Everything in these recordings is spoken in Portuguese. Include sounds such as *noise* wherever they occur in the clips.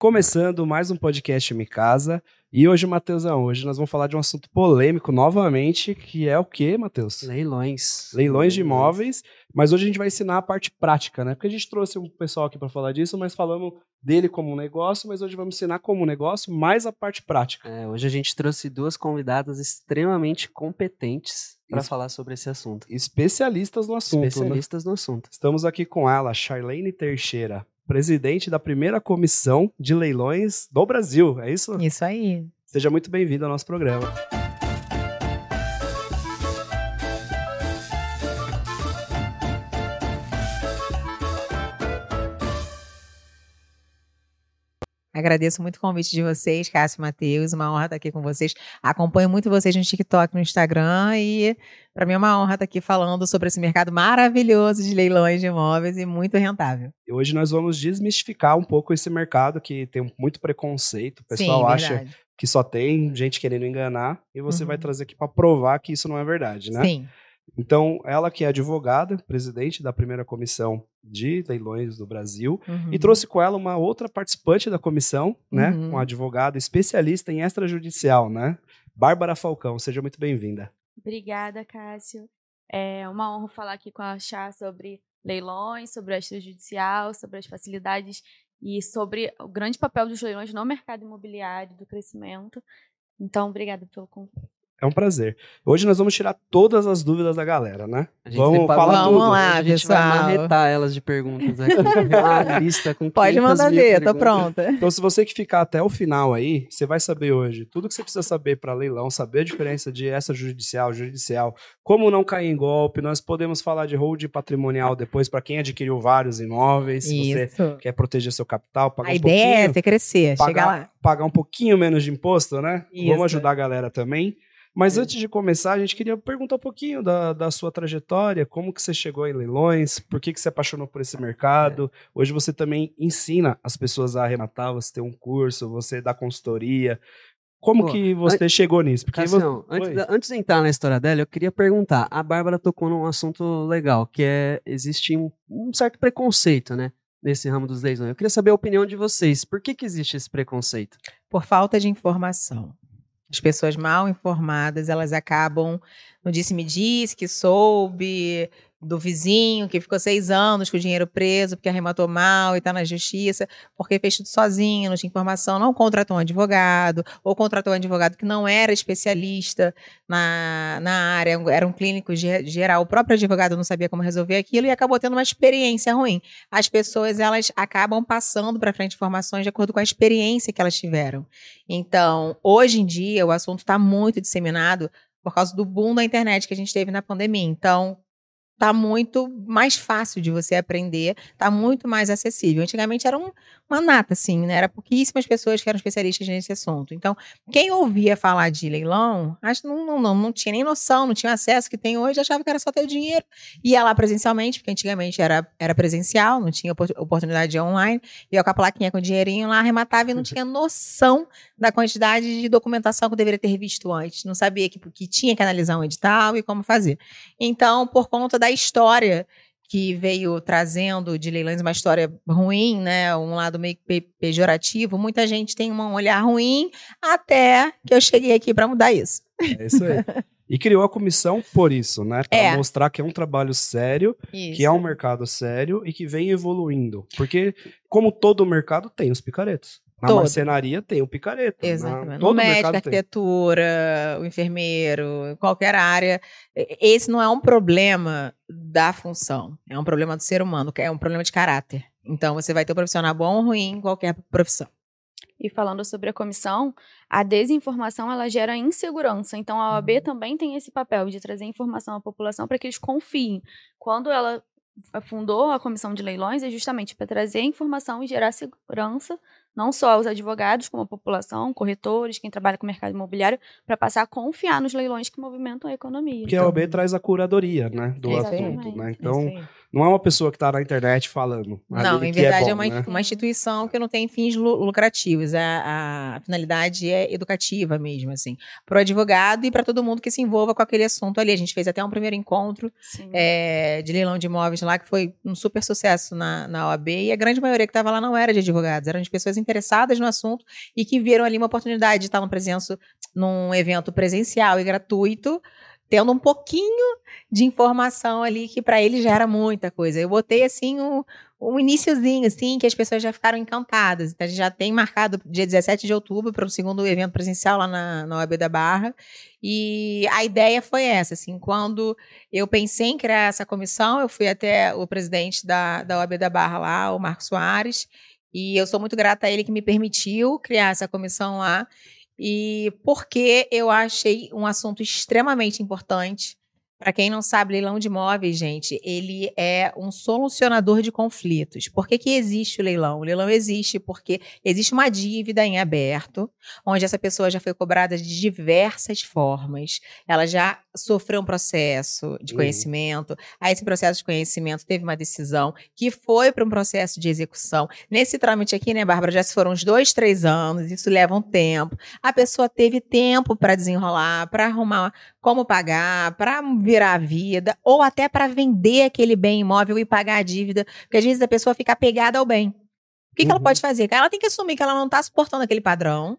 Começando mais um podcast Mi Casa. E hoje, Matheusão, hoje nós vamos falar de um assunto polêmico novamente, que é o quê, Matheus? Leilões. Leilões de imóveis. Mas hoje a gente vai ensinar a parte prática, né? Porque a gente trouxe um pessoal aqui para falar disso, mas falamos dele como um negócio, mas hoje vamos ensinar como um negócio, mais a parte prática. É, hoje a gente trouxe duas convidadas extremamente competentes para falar sobre esse assunto. Especialistas no assunto. né? Especialistas né? no assunto. Estamos aqui com ela, Charlene Teixeira, presidente da primeira comissão de leilões do Brasil, é isso? Isso aí. Seja muito bem-vindo ao nosso programa. Agradeço muito o convite de vocês, Cássio e Matheus. Uma honra estar aqui com vocês. Acompanho muito vocês no TikTok, no Instagram e para mim é uma honra estar aqui falando sobre esse mercado maravilhoso de leilões de imóveis e muito rentável. E hoje nós vamos desmistificar um pouco esse mercado que tem muito preconceito. O pessoal Sim, acha verdade. que só tem gente querendo enganar e você Uhum. vai trazer aqui para provar que isso não é verdade, né? Sim. Então, ela que é advogada, presidente da primeira comissão de leilões do Brasil, Uhum. e trouxe com ela uma outra participante da comissão, né? Uhum. Uma advogada especialista em extrajudicial, né? Bárbara Falcão, seja muito bem-vinda. Obrigada, Cássio. É uma honra falar aqui com a Chá sobre leilões, sobre o extrajudicial, sobre as facilidades e sobre o grande papel dos leilões no mercado imobiliário, do crescimento. Então, obrigada pelo convite. É um prazer. Hoje nós vamos tirar todas as dúvidas da galera, né? A gente Vamos preparou falar Vamos tudo. lá. a gente vai pessoal. marretar elas de perguntas aqui. *laughs* Lista com Pode 500 mandar ver, tô pronta. Então, se você que ficar até o final aí, você vai saber hoje tudo que você precisa saber para leilão, saber a diferença de extrajudicial, judicial, como não cair em golpe. Nós podemos falar de hold patrimonial depois para quem adquiriu vários imóveis. Se você Isso. quer proteger seu capital, pagar A um ideia é pouquinho, você crescer, chegar pagar, lá. pagar um pouquinho menos de imposto, né? Isso. Vamos ajudar a galera também. Mas É. antes de começar, a gente queria perguntar um pouquinho da, da sua trajetória, como que você chegou em leilões, por que, que você apaixonou por esse mercado. Hoje você também ensina as pessoas a arrematar, você tem um curso, você dá consultoria. Como Pô, que você chegou nisso? Porque você... Cassião, antes, Oi. da- antes de entrar na história dela, eu queria perguntar. A Bárbara tocou num assunto legal, que é existe um, um certo preconceito, né? Nesse ramo dos leilões. Eu queria saber a opinião de vocês. Por que, que existe esse preconceito? Por falta de informação. As pessoas mal informadas, elas acabam no disse-me-disse, que soube do vizinho que ficou seis anos com o dinheiro preso porque arrematou mal e está na justiça, porque fez tudo sozinho, não tinha informação, não contratou um advogado, ou contratou um advogado que não era especialista na, na área, era um clínico ge- geral. O próprio advogado não sabia como resolver aquilo e acabou tendo uma experiência ruim. As pessoas, elas acabam passando para frente informações de acordo com a experiência que elas tiveram. Então, hoje em dia, o assunto está muito disseminado por causa do boom da internet que a gente teve na pandemia. Então, tá muito mais fácil de você aprender, tá muito mais acessível. Antigamente era um- uma nata, assim, né? Era pouquíssimas pessoas que eram especialistas nesse assunto. Então, quem ouvia falar de leilão, acho que não, não, não, não tinha nem noção, não tinha acesso que tem hoje, achava que era só ter o dinheiro. Ia lá presencialmente, porque antigamente era, era presencial, não tinha opor- oportunidade de online, ia com a plaquinha com o dinheirinho lá, arrematava e não tinha noção da quantidade de documentação que eu deveria ter visto antes. Não sabia que, que tinha que analisar um edital e como fazer. Então, por conta da história que veio trazendo de leilões uma história ruim, né, um lado meio pe- pejorativo, muita gente tem um olhar ruim até que eu cheguei aqui para mudar isso. É isso aí. E criou a comissão por isso, né? Para É. mostrar que é um trabalho sério, que é um mercado sério e que vem evoluindo. Porque, como todo mercado, tem os picaretos. Na Todo. marcenaria tem o picareta. Na- Exatamente. todo no médico, mercado tem. arquitetura, o enfermeiro, qualquer área. Esse não é um problema da função, é um problema do ser humano, é um problema de caráter. Então, você vai ter um profissional bom ou ruim em qualquer profissão. E falando sobre a comissão, a desinformação ela gera insegurança. Então a OAB também tem esse papel de trazer informação à população para que eles confiem. Quando ela fundou a comissão de leilões é justamente para trazer informação e gerar segurança, não só aos advogados, como a população, corretores, quem trabalha com o mercado imobiliário, para passar a confiar nos leilões que movimentam a economia. Porque a OAB traz a curadoria, né? Do Exatamente, assunto, né? Então. Não é uma pessoa que tá na internet falando. Não, em que verdade é, é, bom, uma, né? uma instituição que não tem fins lu- lucrativos. A, a finalidade é educativa mesmo, assim. Para o advogado e para todo mundo que se envolva com aquele assunto ali. A gente fez até um primeiro encontro é, de leilão de imóveis lá, que foi um super sucesso na, na OAB, e a grande maioria que estava lá não era de advogados, eram de pessoas interessadas no assunto e que viram ali uma oportunidade de estar no presença, num evento presencial e gratuito, tendo um pouquinho de informação ali que para eles já era muita coisa. Eu botei assim um, um iniciozinho, assim, que as pessoas já ficaram encantadas. Então, a gente já tem marcado dia 17 de outubro para o segundo evento presencial lá na, na OAB da Barra. E a ideia foi essa, assim, quando eu pensei em criar essa comissão, eu fui até o presidente da, da OAB da Barra lá, o Marco Soares, e eu sou muito grata a ele que me permitiu criar essa comissão lá, e porque eu achei um assunto extremamente importante. Para quem não sabe, leilão de imóveis, gente, ele é um solucionador de conflitos. Por que, que existe o leilão? O leilão existe porque existe uma dívida em aberto, onde essa pessoa já foi cobrada de diversas formas. Ela já sofreu um processo de Uhum. conhecimento. Aí esse processo de conhecimento teve uma decisão que foi para um processo de execução. Nesse trâmite aqui, né, Bárbara, já se foram uns dois, três anos, isso leva um tempo. A pessoa teve tempo para desenrolar, para arrumar como pagar, para virar a vida, ou até para vender aquele bem imóvel e pagar a dívida, porque às vezes a pessoa fica apegada ao bem. O que, que ela Uhum. pode fazer? Ela tem que assumir que ela não está suportando aquele padrão,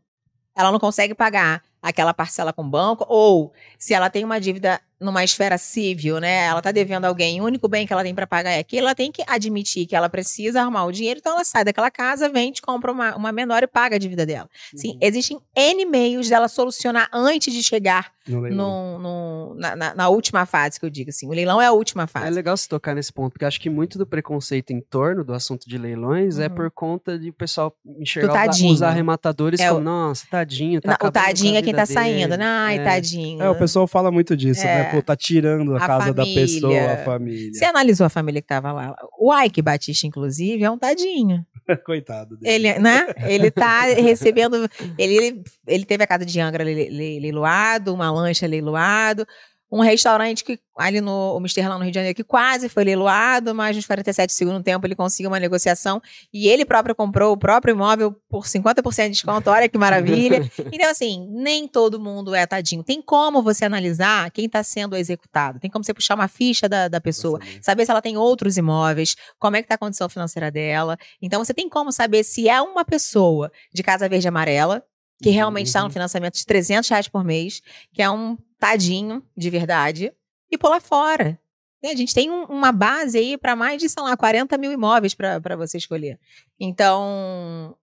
ela não consegue pagar aquela parcela com o banco, ou se ela tem uma dívida numa esfera civil, né? Ela está devendo alguém, o único bem que ela tem para pagar é aquilo, ela tem que admitir que ela precisa arrumar o dinheiro, então ela sai daquela casa, vende, compra uma, uma menor e paga a dívida dela. Sim, Uhum. existem N meios dela solucionar antes de chegar No leilão. no, no- na, na- na última fase, que eu digo assim. O leilão é a última É fase. legal se tocar nesse ponto, porque acho que muito do preconceito em torno do assunto de leilões é Uhum. por conta de o pessoal enxergar os- arrematadores É, como, nossa, tadinho, tá Na- o tadinho é quem tá saindo, dele. né? Ai, É. tadinho. É, o pessoal fala muito disso, É. né? Pô, tá tirando a, A casa da família. pessoa, a família. Você analisou a família que tava lá? O Ike Batista, inclusive, é um tadinho. *laughs* Coitado dele. Ele, né? Ele tá *laughs* recebendo. Ele, ele teve a casa de Angra le- le- leiloado, uma lancha leiloado, um restaurante que ali no o Mister lá no Rio de Janeiro que quase foi leiloado, mas nos 47 segundos do tempo ele conseguiu uma negociação e ele próprio comprou o próprio imóvel por 50% de desconto. Olha que maravilha. *laughs* Então, assim, nem todo mundo é tadinho. Tem como você analisar quem está sendo executado. Tem como você puxar uma ficha da, da pessoa saber se ela tem outros imóveis, como é que tá a condição financeira dela. Então você tem como saber se é uma pessoa de Casa Verde e Amarela, que realmente está no Uhum. financiamento de 300 reais por mês, que é um tadinho de verdade, e pular fora. A gente tem um- uma base aí para mais de, sei lá, 40 mil imóveis para você escolher. Então,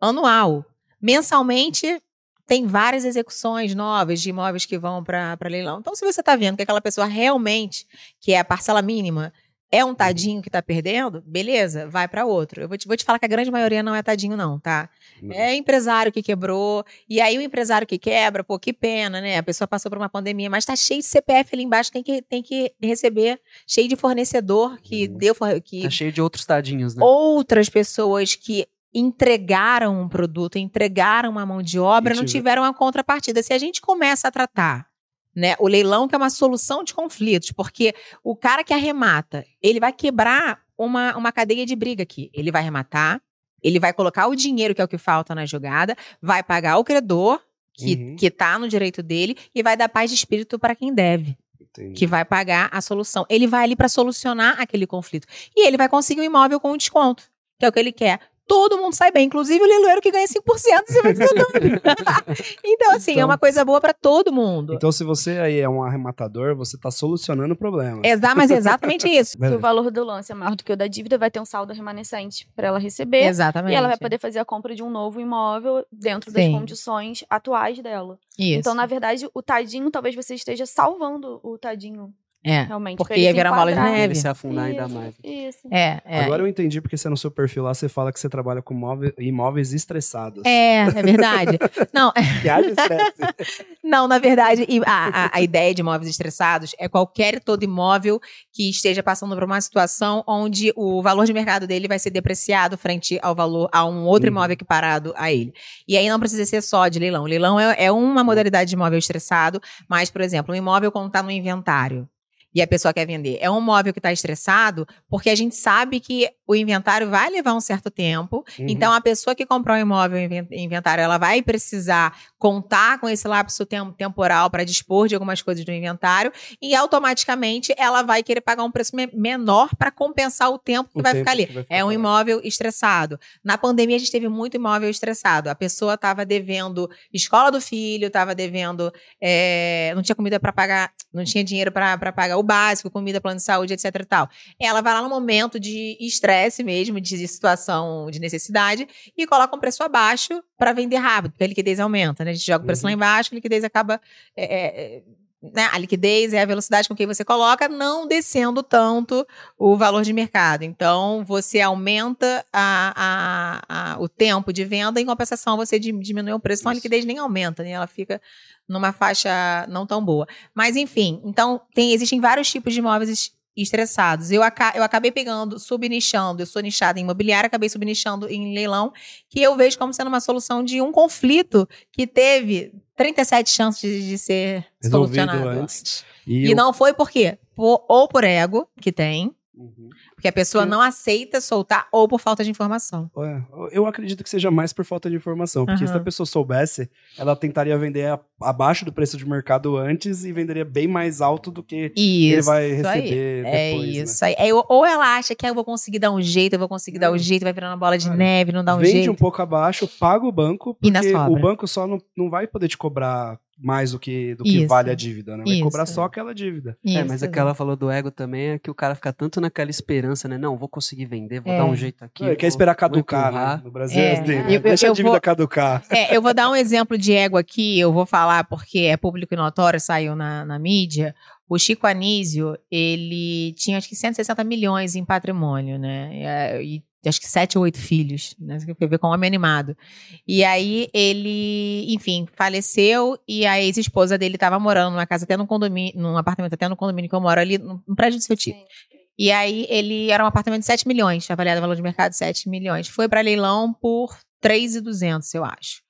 anual. Mensalmente, tem várias execuções novas de imóveis que vão para leilão. Então, se você está vendo que aquela pessoa realmente, que é a parcela mínima, é um tadinho que está perdendo, beleza, vai para outro. Eu vou te, vou te falar que a grande maioria não é tadinho, não, tá? Não. É empresário que quebrou. E aí o empresário que quebra, pô, que pena, né? A pessoa passou por uma pandemia, mas tá cheio de CPF ali embaixo, tem que, tem que receber, cheio de fornecedor que Uhum. deu que Tá cheio de outros tadinhos, né? outras pessoas que entregaram um produto, entregaram uma mão de obra, não tive- tiveram a contrapartida. Se a gente começa a tratar né, o leilão que é uma solução de conflitos, porque o cara que arremata, ele vai quebrar uma, uma cadeia de briga aqui. Ele vai arrematar, ele vai colocar o dinheiro, que é o que falta na jogada, vai pagar o credor, que, Uhum. que tá no direito dele, e vai dar paz de espírito para quem deve Entendi. que vai pagar a solução. Ele vai ali para solucionar aquele conflito. E ele vai conseguir um imóvel com um desconto, que é o que ele quer. Todo mundo sai bem, inclusive o leiloeiro que ganha 5% em cima disso tudo. *laughs* Então, assim, é Então- uma coisa boa para todo mundo. Então, se você aí é um arrematador, você tá solucionando o problema. Exa mas é exatamente isso. *laughs* Se o valor do lance é maior do que o da dívida, vai ter um saldo remanescente para ela receber. Exatamente. E ela vai poder fazer a compra de um novo imóvel dentro das Sim. condições atuais dela. Isso. Então, na verdade, o tadinho, talvez você esteja salvando o tadinho, é. realmente. Porque ia virar bola de neve. Se afundar ainda Isso, mais. Isso. É, é. Agora eu entendi porque você no seu perfil lá você fala que você trabalha com móve- imóveis estressados. É, é verdade. *laughs* Não, Que haja estresse. *laughs* Não, na verdade, a, a, a ideia de imóveis estressados é qualquer e todo imóvel que esteja passando por uma situação onde o valor de mercado dele vai ser depreciado frente ao valor a um outro Uhum. imóvel equiparado a ele. E aí não precisa ser só de leilão. Leilão é, é uma modalidade de imóvel estressado, mas, por exemplo, um imóvel quando está no inventário. E a pessoa quer vender. É um imóvel que está estressado porque a gente sabe que o inventário vai levar um certo tempo. Uhum. Então, a pessoa que comprou um imóvel inventário, ela vai precisar contar com esse lapso tem temporal para dispor de algumas coisas do inventário e automaticamente ela vai querer pagar um preço me menor para compensar o tempo que O vai tempo ficar ali. vai É um ficar. imóvel estressado. Na pandemia, a gente teve muito imóvel estressado. A pessoa estava devendo escola do filho, estava devendo. é, não tinha comida para pagar, não tinha dinheiro para pagar o básico, comida, plano de saúde, etc e tal. Ela vai lá no momento de estresse mesmo, de situação de necessidade, e coloca um preço abaixo para vender rápido, porque a liquidez aumenta, né? A gente joga o preço Uhum. lá embaixo, a liquidez acaba. é, é, é, né, a liquidez é a velocidade com que você coloca, não descendo tanto o valor de mercado. Então, você aumenta a- a- a- o tempo de venda, em compensação, você di- diminui o preço. Então, a liquidez nem aumenta, né? Ela fica numa faixa não tão boa. Mas, enfim, então, tem, existem vários tipos de imóveis es- estressados. Eu, aca- eu acabei pegando, subnichando, eu sou nichada em imobiliária, acabei subnichando em leilão, que eu vejo como sendo uma solução de um conflito que teve 37 chances de, de ser Resolvido solucionado antes. e eu- não foi por quê? Por- ou por ego, que tem, Uhum. porque a pessoa não aceita soltar, ou por falta de informação. É, eu acredito que seja mais por falta de informação. Porque se a pessoa soubesse, ela tentaria vender a- abaixo do preço de mercado antes e venderia bem mais alto do que ele Isso. vai isso aí. receber É depois. né? isso aí. É, ou- ela acha que ah, eu vou conseguir dar um jeito, eu vou conseguir dar um Hum. jeito, vai virando uma bola de neve, não dá um Vende jeito. um pouco abaixo, paga o banco, porque o banco só não, não vai poder te cobrar mais do que, do que Isso. vale a dívida, né? Vai Isso. cobrar só aquela dívida. É, Isso, mas o que ela falou do ego também é que o cara fica tanto naquela esperança, né? Não, vou conseguir vender, vou É. dar um jeito aqui. Ele quer vou- esperar vou caducar, né? No Brasil É. é, assim, né? Eu- eu- Deixa eu a dívida vou- caducar. É, eu vou dar um exemplo de ego aqui, eu vou falar porque é público e notório, saiu na, na mídia. O Chico Anísio, ele tinha acho que 160 milhões em patrimônio, né? É, E acho que sete ou oito filhos, né? Você quer ver com um homem animado. E aí ele, enfim, faleceu e a ex-esposa dele estava morando numa casa, até no condomínio, num apartamento, até no condomínio que eu moro ali, no prédio do seu tio. E aí ele era um apartamento de 7 milhões, avaliado o valor de mercado de 7 milhões. Foi para leilão por 3,200, eu acho.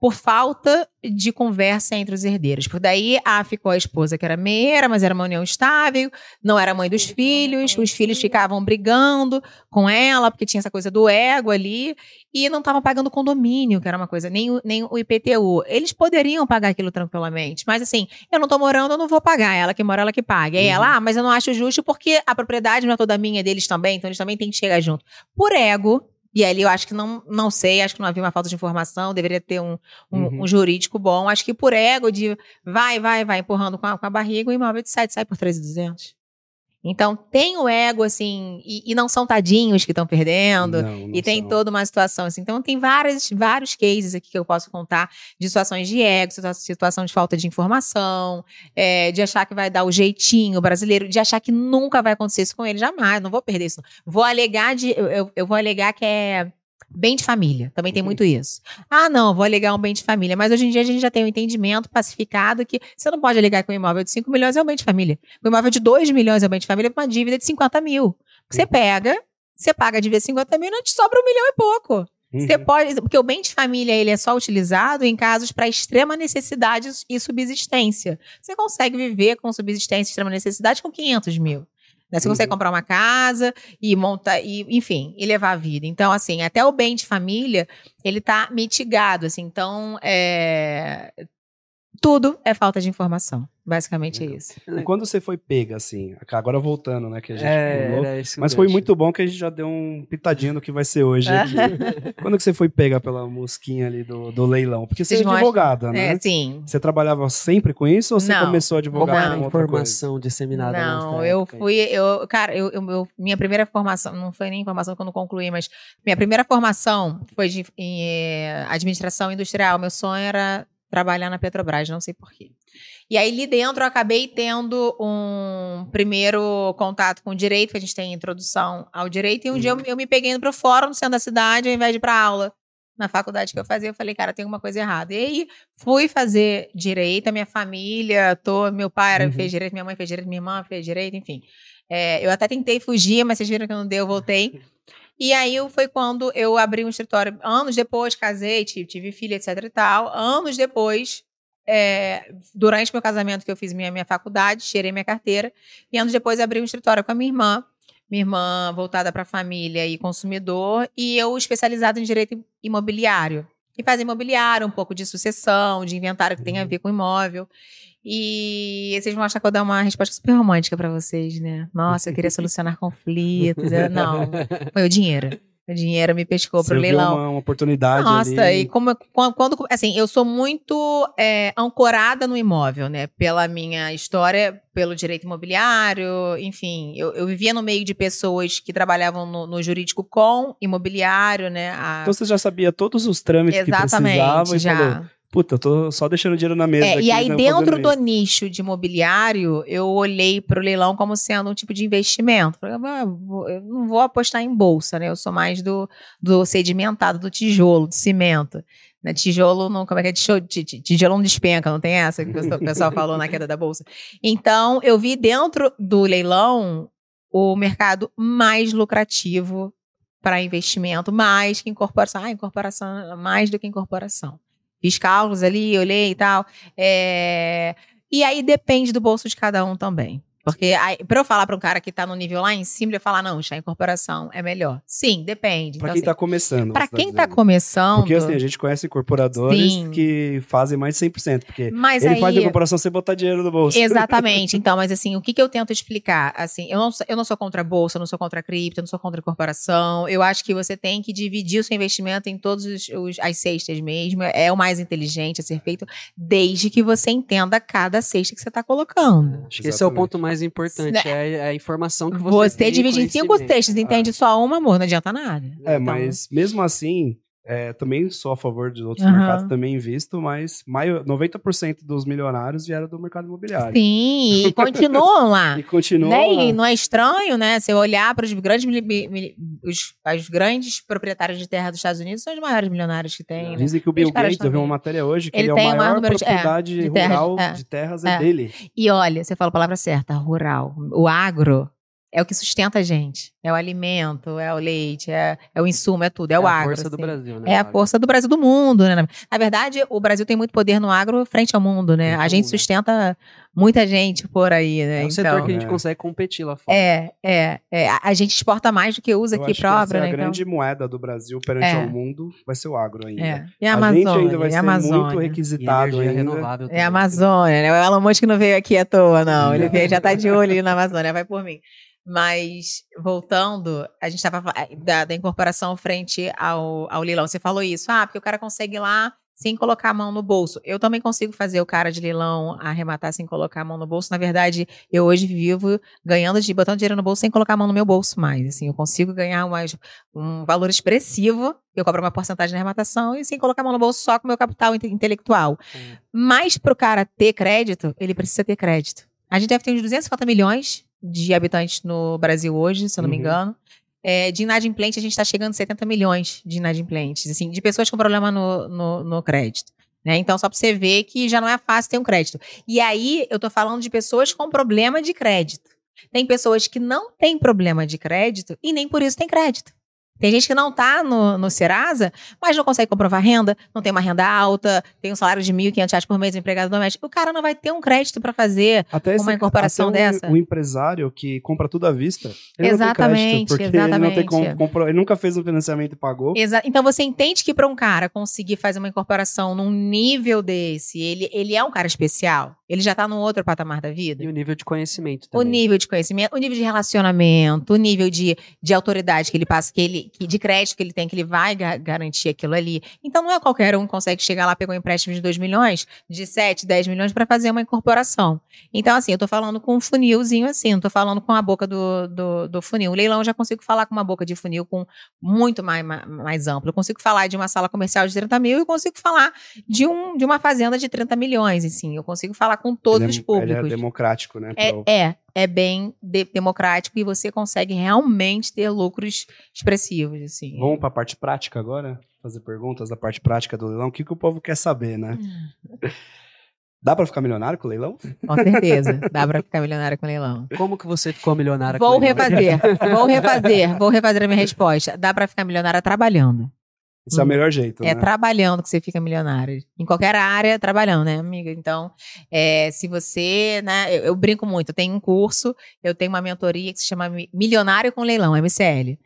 Por falta de conversa entre os herdeiros. Por daí, ah, ficou a esposa que era meira, mas era uma união estável, não era mãe dos filhos, os filhos ficavam brigando com ela, porque tinha essa coisa do ego ali, e não estavam pagando condomínio, que era uma coisa, nem o, nem o IPTU. Eles poderiam pagar aquilo tranquilamente, mas assim, eu não tô morando, eu não vou pagar, ela que mora, ela que paga. E Uhum. ela, ah, mas eu não acho justo porque a propriedade não é toda minha, é deles também, então eles também têm que chegar junto. Por ego, e ali eu acho que não, não sei, acho que não havia uma falta de informação, deveria ter um, um, Uhum. um jurídico bom. Acho que por ego de vai, vai, vai, empurrando com a, com a barriga, o imóvel de 7 sai por 3,200. Então tem o ego, assim, e, e não são tadinhos que estão perdendo. Não, não E tem são. toda uma situação assim. Então, tem várias, vários cases aqui que eu posso contar de situações de ego, situa- situação de falta de informação, é, de achar que vai dar o jeitinho brasileiro, de achar que nunca vai acontecer isso com ele. Jamais, não vou perder isso. Vou alegar de. Eu, eu- eu vou alegar que é. Bem de família, também tem muito isso. Ah, não, vou alegar um bem de família. Mas hoje em dia a gente já tem um entendimento pacificado que você não pode alegar que um imóvel de 5 milhões é um bem de família. Um imóvel de 2 milhões é um bem de família com uma dívida de 50 mil. Você Uhum. pega, você paga a dívida de 50 mil e não te sobra um milhão e pouco. Você Uhum. pode, porque o bem de família ele é só utilizado em casos para extrema necessidade e subsistência. Você consegue viver com subsistência e extrema necessidade com 500 mil. Né? Você Uhum. consegue comprar uma casa e montar, e, enfim, e levar a vida. Então, assim, até o bem de família, ele tá mitigado, assim. Então, é... tudo é falta de informação. Basicamente é Legal. isso. E Quando você foi pega, assim, agora voltando, né, que a gente É, pulou, mas foi muito bom que a gente já deu um pitadinho do que vai ser hoje aqui. *laughs* Quando que você foi pega pela mosquinha ali do, do leilão? Porque você Vocês é vão ach- advogada, né? É, sim. Você trabalhava sempre com isso ou você Não. começou a advogar Como Não. era com a outra coisa? informação disseminada Não, eu fui, eu, cara, eu, eu- eu- minha primeira formação, não foi nem formação não concluí, mas minha primeira formação foi de em, eh, administração industrial. Meu sonho era trabalhar na Petrobras, não sei porquê. E aí, ali dentro, eu acabei tendo um primeiro contato com o direito, que a gente tem introdução ao direito, e um dia eu, eu me peguei indo pro fórum no centro da cidade, ao invés de ir pra aula. Na faculdade que eu fazia, eu falei, cara, tem alguma coisa errada. E aí, fui fazer direito, a minha família, tô, meu pai era, Uhum. fez direito, minha mãe fez direito, minha irmã fez direito, enfim. É, eu até tentei fugir, mas vocês viram que não deu, eu voltei. *laughs* E aí foi quando eu abri um escritório, anos depois, casei, tive, tive filha, etc e tal. Anos depois, é, durante meu casamento que eu fiz minha, minha faculdade, tirei minha carteira e anos depois abri um escritório com a minha irmã. Minha irmã voltada para a família e consumidor e eu especializada em direito imobiliário. E fazer imobiliário, um pouco de sucessão, de inventário que tem a ver com imóvel. E vocês vão achar que eu dar uma resposta super romântica para vocês, né? Nossa, eu queria *laughs* solucionar conflitos. Eu- Não, foi o dinheiro. O dinheiro me pescou Você pro leilão. uma, uma oportunidade Nossa, ali. e como quando, assim, eu sou muito é, ancorada no imóvel, né? Pela minha história, pelo direito imobiliário, enfim, eu, eu vivia no meio de pessoas que trabalhavam no, no jurídico com imobiliário, né? A- Então você já sabia todos os trâmites que precisava Exatamente, e já. falou, puta, eu tô só deixando dinheiro na mesa É, aqui, e aí, né, dentro do isso. nicho de imobiliário, eu olhei para o leilão como sendo um tipo de investimento. "Ah, Eu não vou apostar em bolsa, né? Eu sou mais do, do sedimentado, do tijolo, do cimento. Né? Tijolo não. Como é que é? Tijo- ti- ti- Tijolo não despenca, não tem essa que o pessoal falou na queda da bolsa. Então, eu vi dentro do leilão o mercado mais lucrativo para investimento, mais que incorporação. Ah, incorporação, mais do que incorporação. Fiz cálculos ali, olhei e tal. É, E aí depende do bolso de cada um também. Porque para eu falar para um cara que tá no nível lá em cima, ele falar, não, está em corporação é melhor. Sim, depende. Pra Então, quem assim, tá começando. pra você quem tá dizendo. começando. Porque assim, a gente conhece incorporadores Sim. que fazem mais de 100%. Porque mas ele aí. faz a incorporação sem botar dinheiro no bolso. Exatamente. *laughs* Então, mas assim, o que, que eu tento explicar? Assim, eu não, sou- eu não sou contra a bolsa, eu não sou contra a cripto, eu não sou contra a corporação. Eu acho que você tem que dividir o seu investimento em todas os, os- as cestas mesmo. É o mais inteligente a ser feito, desde que você entenda cada cesta que você está colocando. Acho que esse é o ponto mais importante, Né? é a informação que você Você, tem, divide em cinco cestas, entende só uma, amor, não adianta nada. É, Então, mas mesmo assim, é, também sou a favor de outros Aham. mercados, também invisto, mas maio- 90% dos milionários vieram do mercado imobiliário. Sim, e continuam lá. *laughs* E continuam Né? lá. E não é estranho, né? Se eu olhar para os grandes, os, os grandes proprietários de terra dos Estados Unidos, são os maiores milionários que tem. né? Dizem que o Bill Gates, eu vi uma matéria hoje, que Ele ele, é o maior maior de- é, propriedade de terras, rural é. de terras é, É. dele. E olha, você fala a palavra certa, rural. O agro é o que sustenta a gente. É o alimento, é o leite, é, é o insumo, é tudo. É, É o a agro. força do assim. Brasil, né? É a força do Brasil do mundo, né? Na verdade, o Brasil tem muito poder no agro frente ao mundo, né? Frente A gente mundo, né? sustenta muita gente por aí, né? É o então, setor que a gente É. consegue competir lá fora. é, é, é. A- A gente exporta mais do que usa Eu aqui acho pra que essa obra, é né? a Então, grande moeda do Brasil perante É. ao mundo, vai ser o agro ainda. é. E a a Amazônia, gente ainda vai e a ser Amazônia. muito E requisitado energia ainda. renovável É a Amazônia, né? O Elon Musk não veio aqui à toa, não. Ele veio, já tá de olho ali na Amazônia, vai por mim. Mas, voltando, a gente estava da, da incorporação frente ao, ao leilão. Você falou isso, ah, porque o cara consegue ir lá sem colocar a mão no bolso. Eu também consigo fazer o cara de leilão arrematar sem colocar a mão no bolso. Na verdade, eu hoje vivo ganhando, de botando dinheiro no bolso sem colocar a mão no meu bolso mais. Assim, eu consigo ganhar umas, um valor expressivo, eu cobro uma porcentagem na arrematação e sem colocar a mão no bolso só com o meu capital inte- intelectual. Hum. Mas para o cara ter crédito, ele precisa ter crédito. A gente deve ter uns 250 milhões de habitantes no Brasil hoje, se eu não me Uhum. engano. É, de inadimplente, a gente está chegando a 70 milhões de inadimplentes, assim, de pessoas com problema no, no, no crédito. Né? Então, só para você ver que já não é fácil ter um crédito. E aí, eu tô falando de pessoas com problema de crédito. Tem pessoas que não têm problema de crédito e nem por isso tem crédito. Tem gente que não tá no, no Serasa, mas não consegue comprovar renda, não tem uma renda alta, tem um salário de 1.500 reais por mês, um empregado doméstico. O cara não vai ter um crédito para fazer. Até Uma incorporação até um- dessa? O empresário que compra tudo à vista, ele não tem Exatamente, crédito, porque ele não tem exatamente. compro- ele nunca fez um financiamento e pagou. Exa- então você entende que para um cara conseguir fazer uma incorporação num nível desse, ele, ele é um cara especial. Ele já tá num outro patamar da vida. E o nível de conhecimento O também. nível de conhecimento, o nível de relacionamento, o nível de, de autoridade que ele passa, que ele, que, de crédito que ele tem, que ele vai ga- garantir aquilo ali. Então não é qualquer um que consegue chegar lá, pegar um empréstimo de 2 milhões, de 7, 10 milhões para fazer uma incorporação. Então, assim, eu tô falando com um funilzinho assim, não tô falando com a boca do, do, do funil. O leilão eu já consigo falar com uma boca de funil com muito mais, ma- mais amplo. Eu consigo falar de uma sala comercial de 30 mil e consigo falar de, um, de uma fazenda de 30 milhões, assim. Eu consigo falar com todos ele, os é, públicos. ele é democrático, né? É, pro- é, é bem de- democrático e você consegue realmente ter lucros expressivos, assim. Vamos para a parte prática agora? Fazer perguntas da parte prática do leilão. O que, que o povo quer saber, né? Dá para ficar milionário com o leilão? Com certeza, dá pra ficar milionário com leilão. Como que você ficou milionária Vou com o leilão? refazer, vou refazer, vou refazer a minha resposta. Dá pra ficar milionária trabalhando. Esse é o Hum. melhor jeito, É né? trabalhando que você fica milionário. Em qualquer área, trabalhando, né, amiga? Então, é, se você, né, eu, eu brinco muito, eu tenho um curso, eu tenho uma mentoria que se chama Mi- Milionário com Leilão, MCL.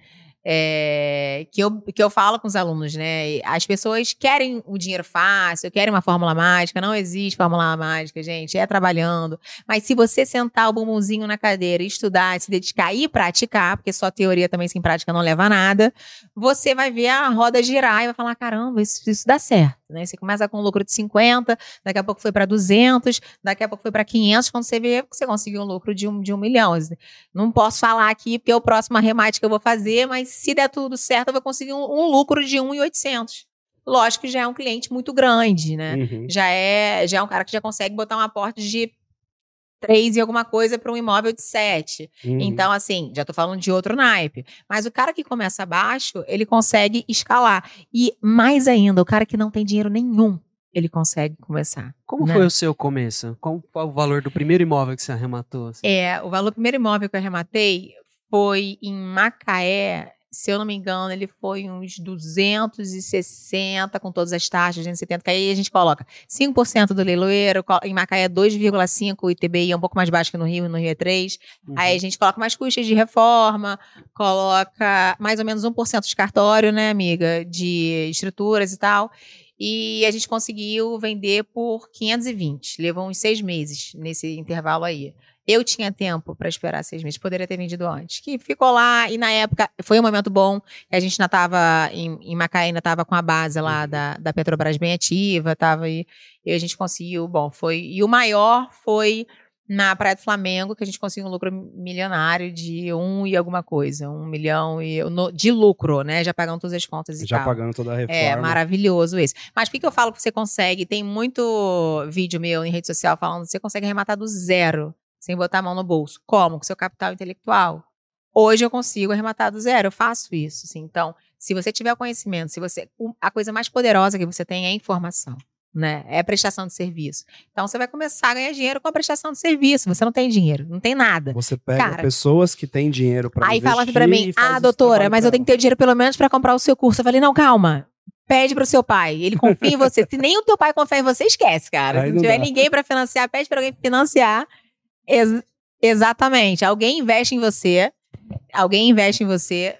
É, que, eu, que eu falo com os alunos, né? As pessoas querem o dinheiro fácil, querem uma fórmula mágica, não existe fórmula mágica, gente, é trabalhando. Mas se você sentar o bumbumzinho na cadeira, estudar, se dedicar e praticar, porque só teoria também sem prática não leva a nada, você vai ver a roda girar e vai falar: caramba, isso, isso dá certo. Né? Você começa com um lucro de 50, daqui a pouco foi para 200, daqui a pouco foi para 500, quando você vê, você conseguiu um lucro de um, de um milhão. Não posso falar aqui porque é o próximo arremate que eu vou fazer, mas se der tudo certo, eu vou conseguir um, um lucro de 1,800. Lógico que já é um cliente muito grande, né? Uhum. Já é, já é um cara que já consegue botar um aporte de 3 e alguma coisa para um imóvel de 7. Uhum. Então, assim, já tô falando de outro naipe. Mas o cara que começa baixo, ele consegue escalar. E mais ainda, o cara que não tem dinheiro nenhum, ele consegue começar. Como né? foi o seu começo? Qual foi o valor do primeiro imóvel que você arrematou? assim? É, o valor do primeiro imóvel que eu arrematei foi em Macaé. Se eu não me engano, ele foi uns 260 com todas as taxas, 270, que aí a gente coloca 5% do leiloeiro, em Macaé é 2,5, o ITBI é um pouco mais baixo que no Rio, no Rio é 3. Uhum. Aí a gente coloca mais custos de reforma, coloca mais ou menos 1% de cartório, né, amiga? De estruturas e tal. E a gente conseguiu vender por 520. Levou uns seis meses nesse intervalo aí. Eu tinha tempo para esperar seis meses, poderia ter vendido antes. Que ficou lá, e na época foi um momento bom. A gente ainda estava em, em Macaé, ainda estava com a base lá da, da Petrobras bem ativa, tava aí. E a gente conseguiu, bom, foi. E o maior foi na Praia do Flamengo, que a gente conseguiu um lucro milionário de um e alguma coisa. Um milhão e, no- de lucro, né? Já pagando todas as contas e Já tal. pagando toda a reforma. É, maravilhoso esse. Mas por que que eu falo que você consegue? Tem muito vídeo meu em rede social falando que você consegue arrematar do zero, sem botar a mão no bolso. Como? Com seu capital intelectual. Hoje eu consigo arrematar do zero, eu faço isso. Assim. Então, se você tiver conhecimento, se você. o- A coisa mais poderosa que você tem é informação. Né? É a prestação de serviço. Então você vai começar a ganhar dinheiro com a prestação de serviço. Você não tem dinheiro, não tem nada. Você pega Cara, pessoas que têm dinheiro para Aí fala pra mim, ah, doutora, mas eu tenho que ter dinheiro pelo menos pra comprar o seu curso. Eu falei, não, calma. Pede pro seu pai. Ele confia em você. Se nem o teu pai confia em você, esquece, cara. Aí Se não não tiver dá. ninguém pra financiar, pede pra alguém financiar. Ex- exatamente. Alguém investe em você. Alguém investe em você.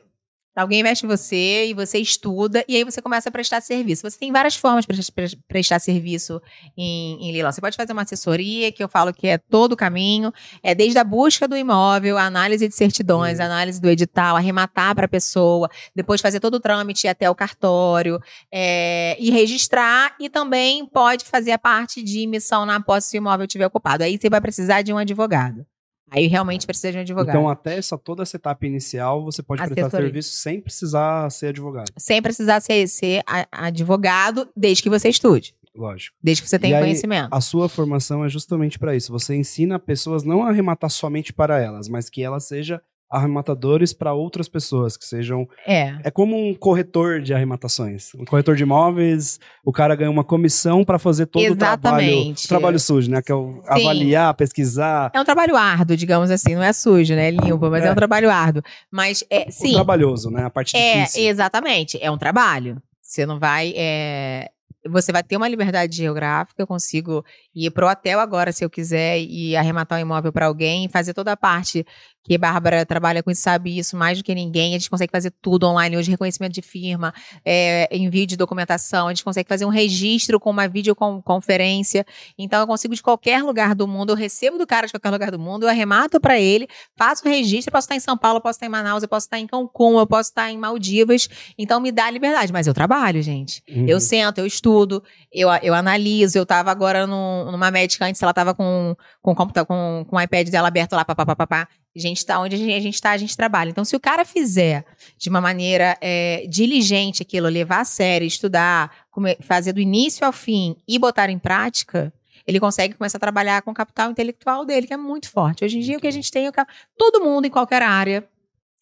Alguém investe em você e você estuda e aí você começa a prestar serviço. Você tem várias formas de pres- pres- prestar serviço em, em leilão. Você pode fazer uma assessoria, que eu falo que é todo o caminho. É desde a busca do imóvel, a análise de certidões, a análise do edital, arrematar para a pessoa, depois fazer todo o trâmite até o cartório é, e registrar. E também pode fazer a parte de emissão na posse se o imóvel estiver ocupado. Aí você vai precisar de um advogado. Aí realmente precisa de um advogado. Então, até essa, toda essa etapa inicial, você pode prestar Assessoria. serviço sem precisar ser advogado. Sem precisar ser, ser advogado, desde que você estude. Lógico. Desde que você E tenha aí, conhecimento. A sua formação é justamente para isso. Você ensina pessoas não a arrematar somente para elas, mas que ela seja arrematadores para outras pessoas, que sejam. É. É como um corretor de arrematações. Um corretor de imóveis, o cara ganha uma comissão para fazer todo o trabalho, Exatamente. o trabalho sujo, né? Que é o Sim. avaliar, pesquisar. É um trabalho árduo, digamos assim. Não é sujo, né? É limpo, mas é, É. um trabalho árduo. Mas, é, O sim. trabalhoso, né? A parte É, difícil. exatamente. É um trabalho. Você não vai. é, Você vai ter uma liberdade geográfica. Eu consigo ir pro hotel agora, se eu quiser, e arrematar um imóvel para alguém, fazer toda a parte que a Bárbara trabalha com isso, sabe isso mais do que ninguém. A gente consegue fazer tudo online hoje, reconhecimento de firma, é, envio de documentação, a gente consegue fazer um registro com uma videoconferência. Então, eu consigo de qualquer lugar do mundo, eu recebo do cara de qualquer lugar do mundo, eu arremato para ele, faço o registro, eu posso estar em São Paulo, eu posso estar em Manaus, eu posso estar em Cancún, eu posso estar em Maldivas. Então, me dá liberdade. Mas eu trabalho, gente. Uhum. Eu sento, eu estudo, eu, eu analiso. Eu tava agora num- numa médica antes, ela tava com, com o computador, com, com o iPad dela aberto lá, papapá. Gente tá onde a gente, a gente tá, a gente trabalha. Então, se o cara fizer de uma maneira é, diligente aquilo, levar a sério, estudar, come- fazer do início ao fim e botar em prática, ele consegue começar a trabalhar com o capital intelectual dele, que é muito forte. Hoje em dia, o que a gente tem, é o todo mundo em qualquer área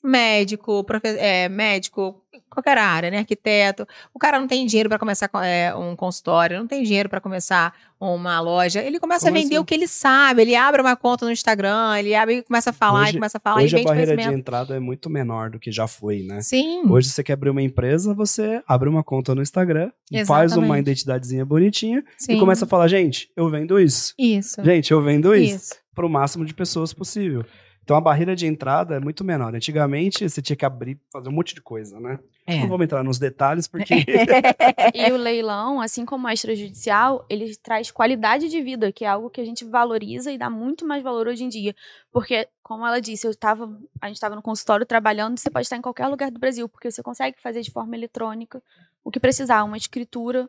médico, profe- é, médico, qualquer área, né? Arquiteto. O cara não tem dinheiro para começar co- é, um consultório, não tem dinheiro para começar uma loja. Ele começa a Começa- vender o que ele sabe. Ele abre uma conta no Instagram, ele abre e começa a falar, Hoje- e começa a falar Hoje e a barreira de entrada é muito menor do que já foi, né? Sim. Hoje você quer abrir uma empresa, você abre uma conta no Instagram, faz uma Exatamente. identidadezinha bonitinha sim. e começa a falar, gente, eu vendo isso. Isso. Gente, eu vendo isso. Isso. Para o máximo de pessoas possível. Então a barreira de entrada é muito menor. Antigamente você tinha que abrir, fazer um monte de coisa, né? É. Não vamos entrar nos detalhes porque *laughs* *laughs* E o *laughs* leilão, assim como o extrajudicial, ele traz qualidade de vida, que é algo que a gente valoriza e dá muito mais valor hoje em dia. Porque, como ela disse, eu tava, a gente estava no consultório trabalhando, você pode estar em qualquer lugar do Brasil, porque você consegue fazer de forma eletrônica o que precisar, uma escritura,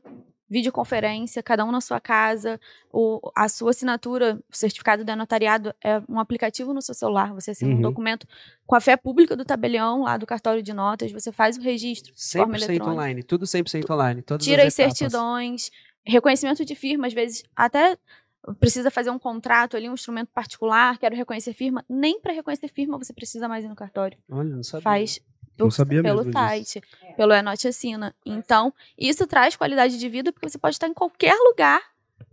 videoconferência, cada um na sua casa, o, a sua assinatura, o certificado de notariado é um aplicativo no seu celular, você assina Uhum. um documento com a fé pública do tabelião, lá do cartório de notas, você faz o registro de forma 100% eletrônica online, tudo 100% online. Todas tira as certidões, reconhecimento de firma, às vezes até precisa fazer um contrato ali, um instrumento particular, quero reconhecer firma, nem para reconhecer firma você precisa mais ir no cartório. Olha, não sabia. Faz Não sabia pelo mesmo disso. site, pelo Enote Assina. Então, isso traz qualidade de vida porque você pode estar em qualquer lugar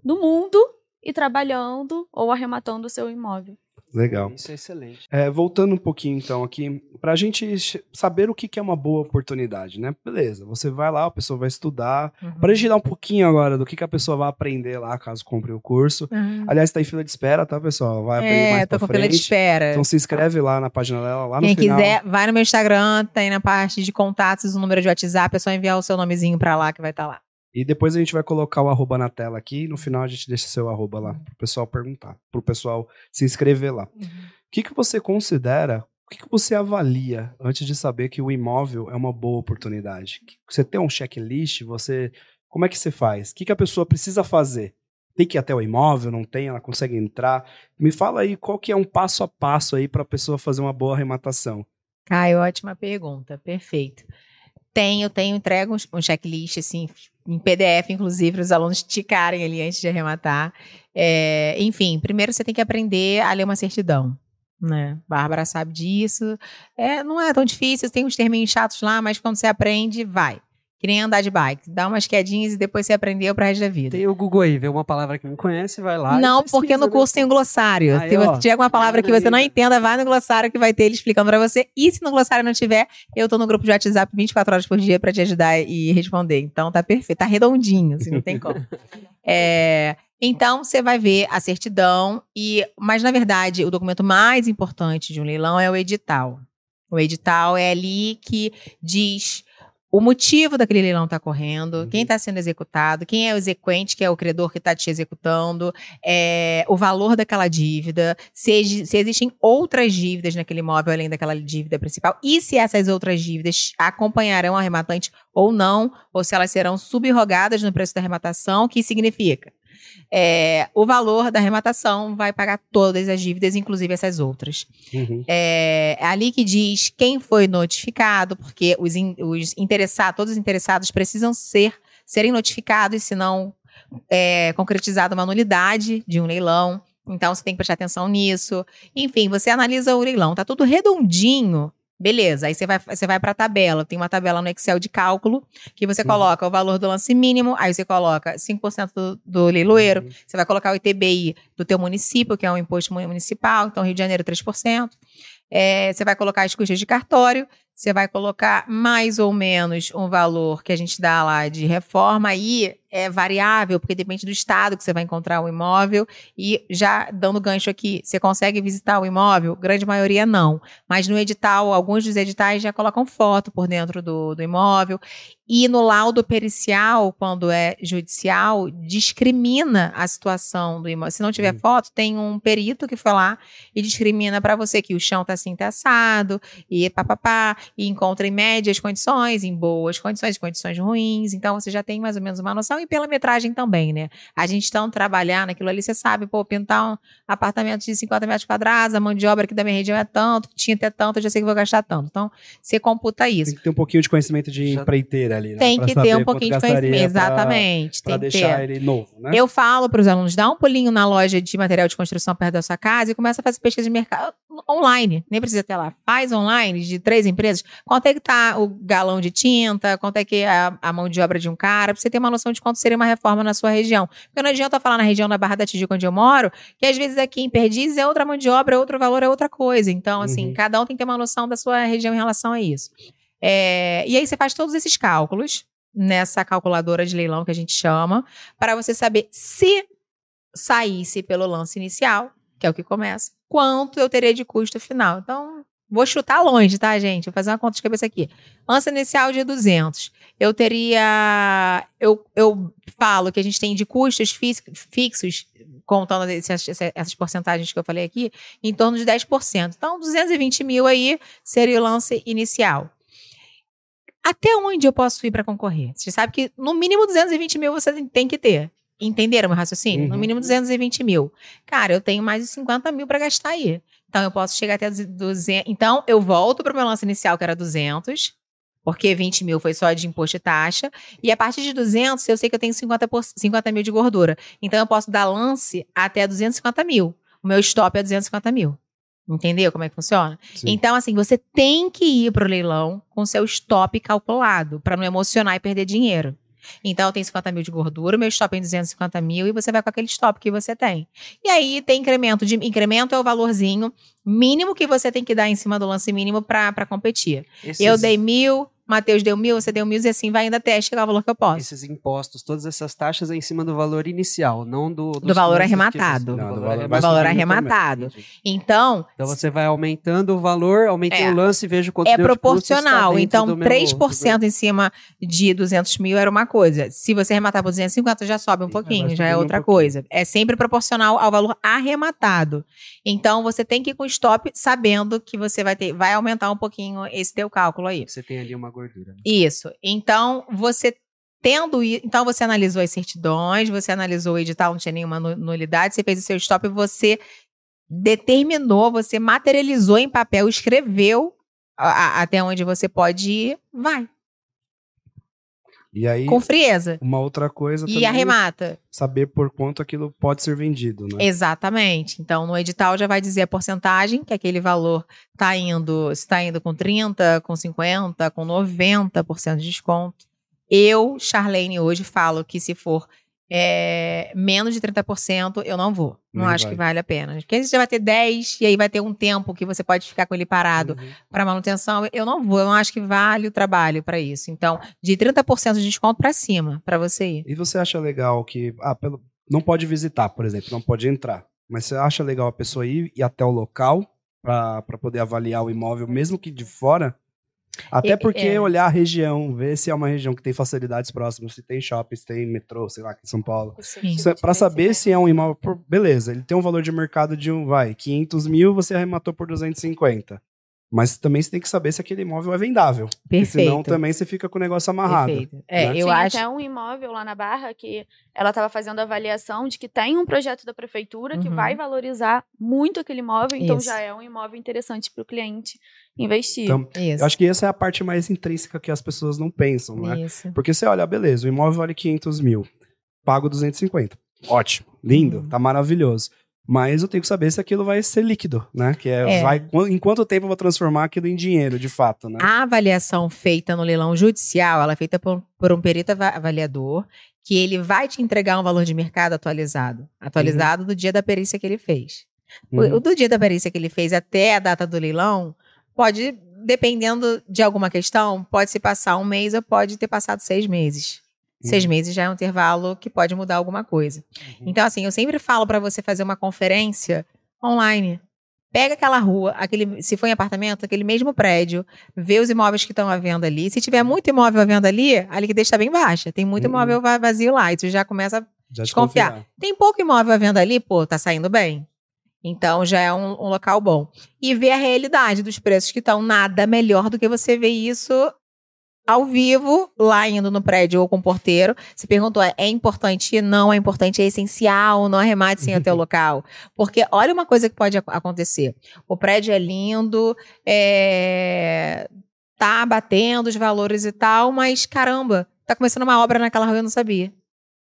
do mundo e trabalhando ou arrematando o seu imóvel. Legal. Isso é excelente. É, voltando um pouquinho então aqui, para a gente saber o que, que é uma boa oportunidade, né? Beleza, você vai lá, a pessoa vai estudar. Uhum. Para a gente dar um pouquinho agora do que, que a pessoa vai aprender lá caso compre o curso. Uhum. Aliás, tá em fila de espera, tá, pessoal? Vai aprender É, mais tô pra com fila de frente. espera. Então se inscreve lá na página dela, lá no Quem final. quiser, vai no meu Instagram, tem na parte de contatos o número de WhatsApp, é só enviar o seu nomezinho pra lá que vai estar lá. E depois a gente vai colocar o arroba na tela aqui. E no final a gente deixa seu arroba lá pro pessoal perguntar, pro pessoal se inscrever lá. O que, que você considera, o que, que você avalia antes de saber que o imóvel é uma boa oportunidade? Você tem um checklist, você. Como é que você faz? O que, que a pessoa precisa fazer? Tem que ir até o imóvel, não tem, ela consegue entrar. Me fala aí qual que é um passo a passo aí para a pessoa fazer uma boa arrematação. Caio, ótima pergunta, perfeito. Tenho, tenho, entrego um checklist, assim, em PDF, inclusive, para os alunos ticarem ali antes de arrematar. É, enfim, primeiro você tem que aprender a ler uma certidão. Né? Bárbara sabe disso. É, não é tão difícil, tem uns terminhos chatos lá, mas quando você aprende, vai. Que nem andar de bike. Dá umas quedinhas e depois você aprendeu pro resto da vida. Tem o Google aí, vê uma palavra que não conhece, vai lá. Não, pesquisa, porque no né? curso tem o glossário. Aí, Se ó. você tiver alguma palavra que você não entenda, vai no glossário que vai ter ele explicando pra você. E se no glossário não tiver, eu tô no grupo de WhatsApp 24 horas por dia pra te ajudar e responder. Então tá perfeito, tá redondinho, assim, não tem *laughs* como. É, então você vai ver a certidão e, mas na verdade, o documento mais importante de um leilão é o edital. O edital é ali que diz o motivo daquele leilão está correndo, Uhum. quem está sendo executado, quem é o exequente, que é o credor que está te executando, é, o valor daquela dívida, se, se existem outras dívidas naquele imóvel além daquela dívida principal, e se essas outras dívidas acompanharão o arrematante ou não, ou se elas serão subrrogadas no preço da arrematação, o que significa? É, o valor da arrematação vai pagar todas as dívidas, inclusive essas outras. Uhum. É, é ali que diz quem foi notificado, porque os, in- os interessados, todos os interessados precisam ser serem notificados, senão é concretizada uma nulidade de um leilão. Então você tem que prestar atenção nisso. Enfim, você analisa o leilão, tá tudo redondinho. Beleza, aí você vai, você vai para a tabela. Tem uma tabela no Excel de cálculo que você Uhum. coloca o valor do lance mínimo, aí você coloca 5% do, do leiloeiro, Uhum. você vai colocar o ITBI do teu município, que é um imposto mu- municipal, então Rio de Janeiro 3%. É, você vai colocar as custas de cartório, você vai colocar mais ou menos um valor que a gente dá lá de reforma, aí é variável, porque depende do estado que você vai encontrar o imóvel. E já dando gancho aqui, você consegue visitar o imóvel? Grande maioria não. Mas no edital, alguns dos editais já colocam foto por dentro do, do imóvel. E no laudo pericial, quando é judicial, discrimina a situação do imóvel. Se não tiver Hum. foto, tem um perito que foi lá e discrimina para você que o chão tá assim, tá assado, e papapá, e encontra em médias condições, em boas condições, em condições ruins. Então você já tem mais ou menos uma noção, e pela metragem também, né? A gente então trabalhar naquilo ali, você sabe, pô, pintar um apartamento de 50 metros quadrados, a mão de obra aqui da minha região é tanto, tinta é tanto, eu já sei que vou gastar tanto. Então, você computa isso. Tem que ter um pouquinho de conhecimento de Já- empreiteira ali, né? Tem Pra que ter um pouquinho de conhecimento. pra- Exatamente. Pra tem que deixar ter. ele novo, né? Eu falo para os alunos, dá um pulinho na loja de material de construção perto da sua casa e começa a fazer pesquisa de mercado. Online, nem precisa ter lá. Faz online de três empresas. Quanto é que tá o galão de tinta? Quanto é que é a, a mão de obra de um cara? Pra você ter uma noção de quanto seria uma reforma na sua região. Porque não adianta falar na região da Barra da Tijuca onde eu moro, que às vezes aqui em Perdizes é outra mão de obra, é outro valor, é outra coisa. Então, assim, Uhum. cada um tem que ter uma noção da sua região em relação a isso. É, e aí você faz todos esses cálculos nessa calculadora de leilão que a gente chama, para você saber se saísse pelo lance inicial, que é o que começa, quanto eu teria de custo final. Então, vou chutar longe, tá, gente? Vou fazer uma conta de cabeça aqui. Lance inicial de 200. Eu teria. Eu, eu falo que a gente tem de custos fixos, contando esses- essas porcentagens que eu falei aqui, em torno de 10%. Então, 220 mil aí seria o lance inicial. Até onde eu posso ir para concorrer? Você sabe que no mínimo 220 mil você tem que ter. Entenderam meu raciocínio? No Uhum. mínimo 220 mil. Cara, eu tenho mais de 50 mil para gastar aí. Então eu posso chegar até 200. Então eu volto para o meu lance inicial, que era 200, porque 20 mil foi só de imposto e taxa. E a partir de 200, eu sei que eu tenho 50, por- 50 mil de gordura. Então eu posso dar lance até 250 mil. O meu stop é 250 mil. Entendeu como é que funciona? Sim. Então, assim, você tem que ir pro leilão com seu stop calculado, para não emocionar e perder dinheiro. Então, eu tenho 50 mil de gordura, meu stop é em 250 mil e você vai com aquele stop que você tem. E aí tem incremento. De, incremento é o valorzinho mínimo que você tem que dar em cima do lance mínimo para competir. Esses, Eu dei mil, Matheus deu mil, você deu mil e assim vai ainda até chegar ao valor que eu posso. Esses impostos, todas essas taxas é em cima do valor inicial, não do... Do valor arrematado. você- Não, do valor- Do valor arrematado. Então, Então você vai aumentando o valor, aumentei É. o lance e vejo quanto é de proporcional. dentro Então, do meu- 3% em cima de 200 mil era uma coisa. Se você arrematar por 250, já sobe um pouquinho, já é um outra pouquinho. coisa. É sempre proporcional ao valor arrematado. Então, você tem que ir com stop sabendo que você vai ter, vai aumentar um pouquinho esse teu cálculo aí. Você tem ali uma gordura. né? Isso. Então, você tendo então você analisou as certidões, você analisou o edital, não tinha nenhuma nu- nulidade, você fez o seu stop e você determinou, você materializou em papel, escreveu a- a- até onde você pode ir, vai, E aí, com frieza. uma outra coisa E também, arremata. saber por quanto aquilo pode ser vendido, né? Exatamente. Então, no edital já vai dizer a porcentagem, que aquele valor está indo, está indo com 30, com 50, com 90% de desconto. Eu, Charlene, hoje falo que se for é, menos de 30%, eu não vou. Não acho vai. que vale a pena. Porque aí você já vai ter 10 e aí vai ter um tempo que você pode ficar com ele parado Uhum. para manutenção. Eu não vou, eu não acho que vale o trabalho para isso. Então, de 30% de desconto para cima, para você ir. E você acha legal que. Ah, pelo, não pode visitar, por exemplo, não pode entrar. Mas você acha legal a pessoa ir, ir até o local para poder avaliar o imóvel, mesmo que de fora? Até porque é. olhar a região, ver se é uma região que tem facilidades próximas, se tem shopping, se tem metrô, sei lá, aqui em São Paulo. É pra saber se é um imóvel. por- beleza, ele tem um valor de mercado de um, vai, 500 mil, você arrematou por 250. Mas também você tem que saber se aquele imóvel é vendável. Porque Perfeito. senão também você fica com o negócio amarrado. Perfeito. É, né? eu Tinha acho. até um imóvel lá na Barra que ela estava fazendo avaliação de que tem um projeto da prefeitura que Uhum. vai valorizar muito aquele imóvel, então Isso. já é um imóvel interessante para o cliente investir. Então, Isso. Eu acho que essa é a parte mais intrínseca que as pessoas não pensam, né? Isso. Porque você olha, beleza, o imóvel vale 500 mil, pago 250. Ótimo, lindo, Uhum. tá maravilhoso. Mas eu tenho que saber se aquilo vai ser líquido, né? Que é, É. vai, em quanto tempo eu vou transformar aquilo em dinheiro, de fato, né? A avaliação feita no leilão judicial, ela é feita por, por um perito ava- avaliador, que ele vai te entregar um valor de mercado atualizado. Atualizado do dia da perícia que ele fez. Uhum. O, do dia da perícia que ele fez até a data do leilão, pode, dependendo de alguma questão, pode se passar um mês ou pode ter passado seis meses. Seis Uhum. meses já é um intervalo que pode mudar alguma coisa. Então, assim, eu sempre falo para você fazer uma conferência online. Pega aquela rua, aquele, se for em apartamento, aquele mesmo prédio, vê os imóveis que estão à venda ali. Se tiver muito imóvel à venda ali, a liquidez está bem baixa. Tem muito Uhum. imóvel va- vazio lá. E tu já começa Já desconfiar. desconfiar. tem pouco imóvel à venda ali, pô, tá saindo bem. Então já é um, um local bom. E ver a realidade dos preços que estão nada melhor do que você ver isso ao vivo, lá indo no prédio ou com o porteiro. Você perguntou, é, é importante? Não é importante, é essencial, não arremate sem até o *laughs* local. Porque olha uma coisa que pode ac- acontecer. O prédio é lindo, é, tá batendo os valores e tal, mas caramba, tá começando uma obra naquela rua e eu não sabia.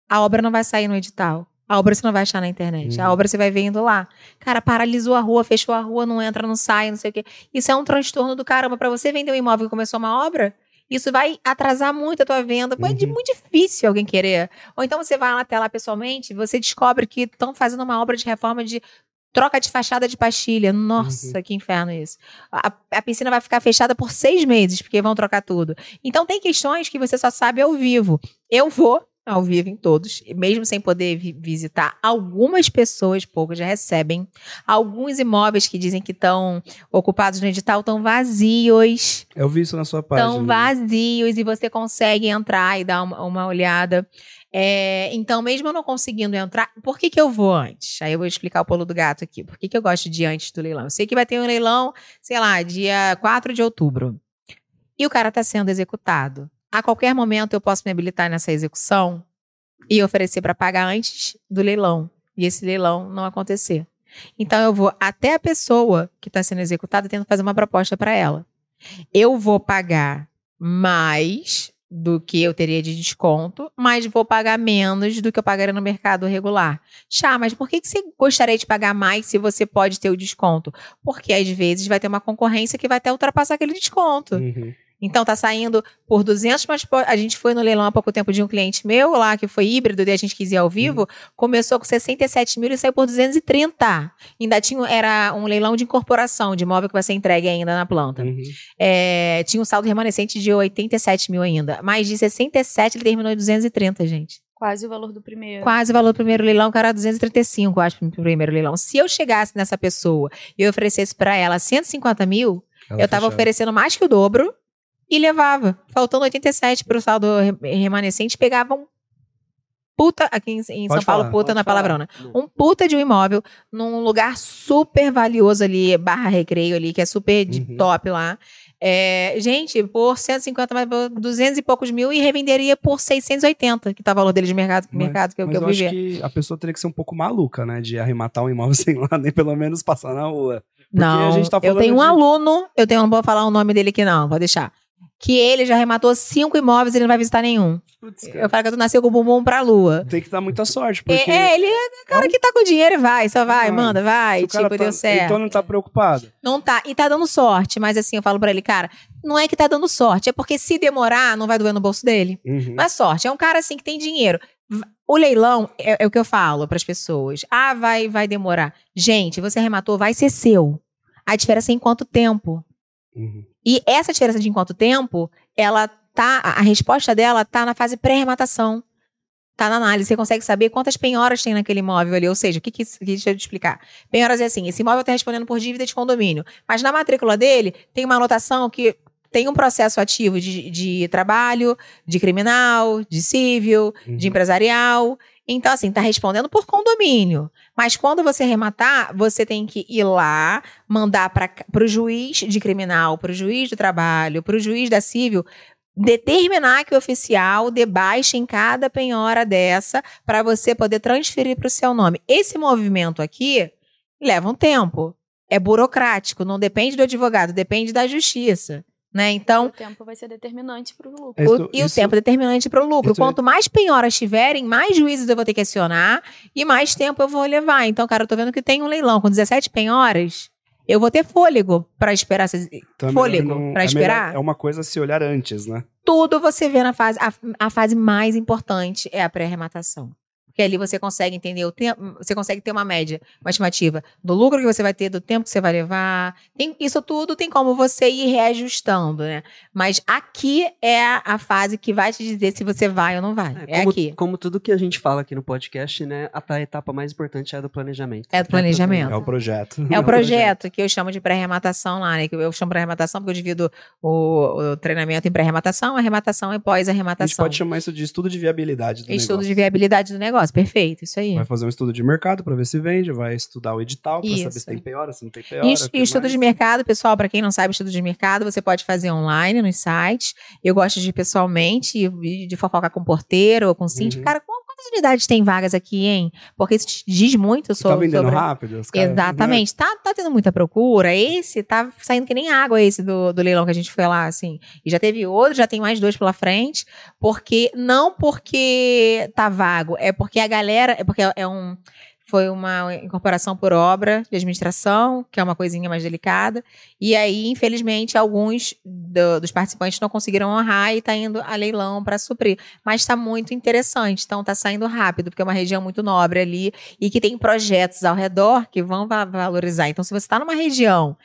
A obra não vai sair no edital. A obra você não vai achar na internet. A Uhum. obra você vai vendo lá. Cara, paralisou a rua, fechou a rua, não entra, não sai, não sei o quê. Isso é um transtorno do caramba. Pra você vender um imóvel que começou uma obra, isso vai atrasar muito a tua venda. Pô, é de Uhum. muito difícil alguém querer. Ou então você vai lá até lá pessoalmente, você descobre que estão fazendo uma obra de reforma de troca de fachada de pastilha. Nossa, que inferno isso. A, a piscina vai ficar fechada por seis meses, porque vão trocar tudo. Então tem questões que você só sabe ao vivo. Eu vou ao vivo em todos, mesmo sem poder vi- visitar. Algumas pessoas, poucas, já recebem. Alguns imóveis que dizem que estão ocupados no edital estão vazios. Eu vi isso na sua página. Estão vazios e você consegue entrar e dar uma, uma olhada. É, então, mesmo eu não conseguindo entrar, por que, que eu vou antes? Aí eu vou explicar o pulo do gato aqui. Por que, que eu gosto de antes do leilão? Eu sei que vai ter um leilão, sei lá, dia 4 de outubro. E o cara está sendo executado. A qualquer momento eu posso me habilitar nessa execução e oferecer para pagar antes do leilão. E esse leilão não acontecer. Então eu vou até a pessoa que está sendo executada tendo fazer uma proposta para ela. Eu vou pagar mais do que eu teria de desconto, mas vou pagar menos do que eu pagaria no mercado regular. Chá, mas por que, que você gostaria de pagar mais se você pode ter o desconto? Porque às vezes vai ter uma concorrência que vai até ultrapassar aquele desconto. Uhum. Então tá saindo por 200, mas a gente foi no leilão há pouco tempo de um cliente meu lá, que foi híbrido, e a gente quis ir ao vivo, começou com 67 mil e saiu por 230. Ainda tinha, era um leilão de incorporação, de imóvel que vai ser entregue ainda na planta. Uhum. É, tinha um saldo remanescente de 87 mil ainda. Mas de 67 ele terminou em 230, gente. Quase o valor do primeiro. Quase o valor do primeiro leilão, que era 235, eu acho, pro primeiro leilão. Se eu chegasse nessa pessoa e eu oferecesse pra ela 150 mil, Ela eu tava fechava. oferecendo mais que o dobro e levava. Faltando 87 pro saldo re- remanescente, pegava um puta, aqui em, em São Pode Paulo, falar, puta na falar. palavrona. Um puta de um imóvel num lugar super valioso ali, barra recreio ali, que é super de Uhum. top lá. É, gente, por 150, mais por 200 e poucos mil e revenderia por 680, que tá o valor dele de mercado, Mas- mercado que, eu- que eu, eu acho que a pessoa teria que ser um pouco maluca, né? De arrematar um imóvel *laughs* sem lá, nem pelo menos passar na rua. Não, a gente tá eu tenho um de- aluno, eu tenho, não vou falar o nome dele aqui não, vou deixar. Que ele já arrematou cinco imóveis e ele não vai visitar nenhum. Eu falo que tu nasceu com o bumbum pra lua. Tem que dar muita sorte, porque... É, é, ele é o cara É um- que tá com dinheiro e vai, só vai, Vai. manda, vai, cara tipo, tá- deu certo. Então não tá preocupado. Não tá, e tá dando sorte, mas assim, eu falo pra ele, cara, não é que tá dando sorte, é porque se demorar, não vai doer no bolso dele. Uhum. É sorte, é um cara assim que tem dinheiro. O leilão é, é o que eu falo pras pessoas. Ah, vai, vai demorar. Gente, você arrematou, vai ser seu. A diferença é em quanto tempo. Uhum. E essa diferença de em quanto tempo, ela tá, a resposta dela tá na fase pré-arrematação. Tá na análise, você consegue saber quantas penhoras tem naquele imóvel ali. Ou seja, o que, que, que deixa eu te explicar. Penhoras é assim: esse imóvel está respondendo por dívida de condomínio, mas na matrícula dele tem uma anotação que tem um processo ativo de, de trabalho, de criminal, de civil, de Uhum. empresarial. Então, assim, tá respondendo por condomínio. Mas quando você arrematar, você tem que ir lá, mandar para o juiz de criminal, para o juiz do trabalho, para o juiz da civil, determinar que o oficial debaixe em cada penhora dessa para você poder transferir para o seu nome. Esse movimento aqui leva um tempo. É burocrático, não depende do advogado, depende da justiça. Né? Então, O tempo vai ser determinante lucro. É o- isso- e o isso- tempo determinante para o lucro. isso é- Quanto mais penhoras tiverem, mais juízes eu vou ter que acionar e mais tempo eu vou levar. Então, cara, eu tô vendo que tem um leilão com 17 penhoras. Eu vou ter fôlego para esperar essas- Então é fôlego pra é esperar? melhor- É uma coisa a se olhar antes, né? tudo você vê na fase. A, a fase mais importante é a pré-arrematação. Porque ali você consegue entender o tempo, você consegue ter uma média, uma estimativa do lucro que você vai ter, do tempo que você vai levar. Tem, isso tudo tem como você ir reajustando, né? Mas aqui é a, fase que vai te dizer se você vai ou não vai. É, como, aqui. Como tudo que a gente fala aqui no podcast, né? A, a etapa mais importante é a do planejamento. É do planejamento. É o projeto. É o *laughs* projeto que eu chamo de pré-arrematação lá, né? Que eu chamo pré-arrematação porque eu divido o, o treinamento em pré-arrematação, arrematação e A gente pós-arrematação. pode chamar isso de estudo de viabilidade do Estudo negócio. de viabilidade do negócio, perfeito, isso aí. Vai fazer um estudo de mercado para ver se vende, vai estudar o edital para saber se tem penhora, se não tem penhora. E, o estudo mais. de mercado, pessoal, para quem não sabe estudo de mercado, você pode fazer online nos sites. Eu gosto de ir pessoalmente, de fofocar com porteiro ou com síndico. Uhum. Cara, com Quantas unidades tem vagas aqui, hein? Porque isso diz muito Tá sobre. vendendo sobre- rápido? Exatamente. Tá, tá tendo muita procura. Esse tá saindo que nem água, esse do, do leilão que a gente foi lá, assim. E já teve outro, já tem mais dois pela frente. Porque, não porque tá vago, é porque a galera, é porque é um. Foi uma incorporação por obra de administração, que é uma coisinha mais delicada. E aí, infelizmente, alguns do- dos participantes não conseguiram honrar e está indo a leilão para suprir. Mas está muito interessante. Então, está saindo rápido, porque é uma região muito nobre ali e que tem projetos ao redor que vão va- valorizar. Então, se você está numa região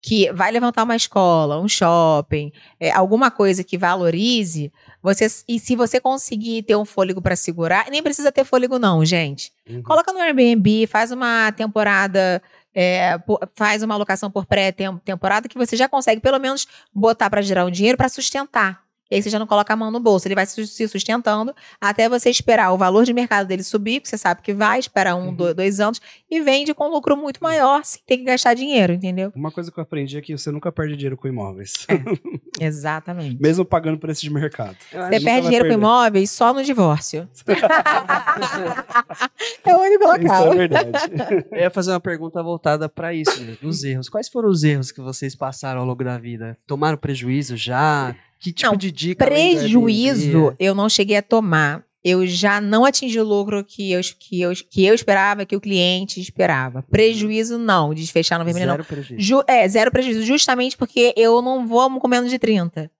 que vai levantar uma escola, um shopping, é, alguma coisa que valorize, você e se você conseguir ter um fôlego para segurar, nem precisa ter fôlego não, gente. Uhum. Coloca no Airbnb, faz uma temporada, é, faz uma alocação por pré-temporada que você já consegue pelo menos botar para gerar um dinheiro para sustentar. E aí você já não coloca a mão no bolso, ele vai se sustentando até você esperar o valor de mercado dele subir, que você sabe que vai, esperar um, Uhum. do- dois anos, e vende com lucro muito maior, sem ter que gastar dinheiro, entendeu? Uma coisa que eu aprendi é que você nunca perde dinheiro com imóveis. *laughs* Exatamente. Mesmo pagando preço de mercado. Você perde dinheiro com perder. imóveis só no divórcio. *laughs* é o único Isso local. é verdade. *laughs* Eu ia fazer uma pergunta voltada pra isso, né, dos erros. Quais foram os erros que vocês passaram ao longo da vida? Tomaram prejuízo já? Que tipo Não, de dica? do Prejuízo eu não cheguei a tomar. Eu já não atingi o lucro que eu, que eu, que eu esperava, que o cliente esperava. Prejuízo não, de fechar no vermelho não. Zero prejuízo. Ju- é, zero prejuízo, justamente porque eu não vou com menos de 30.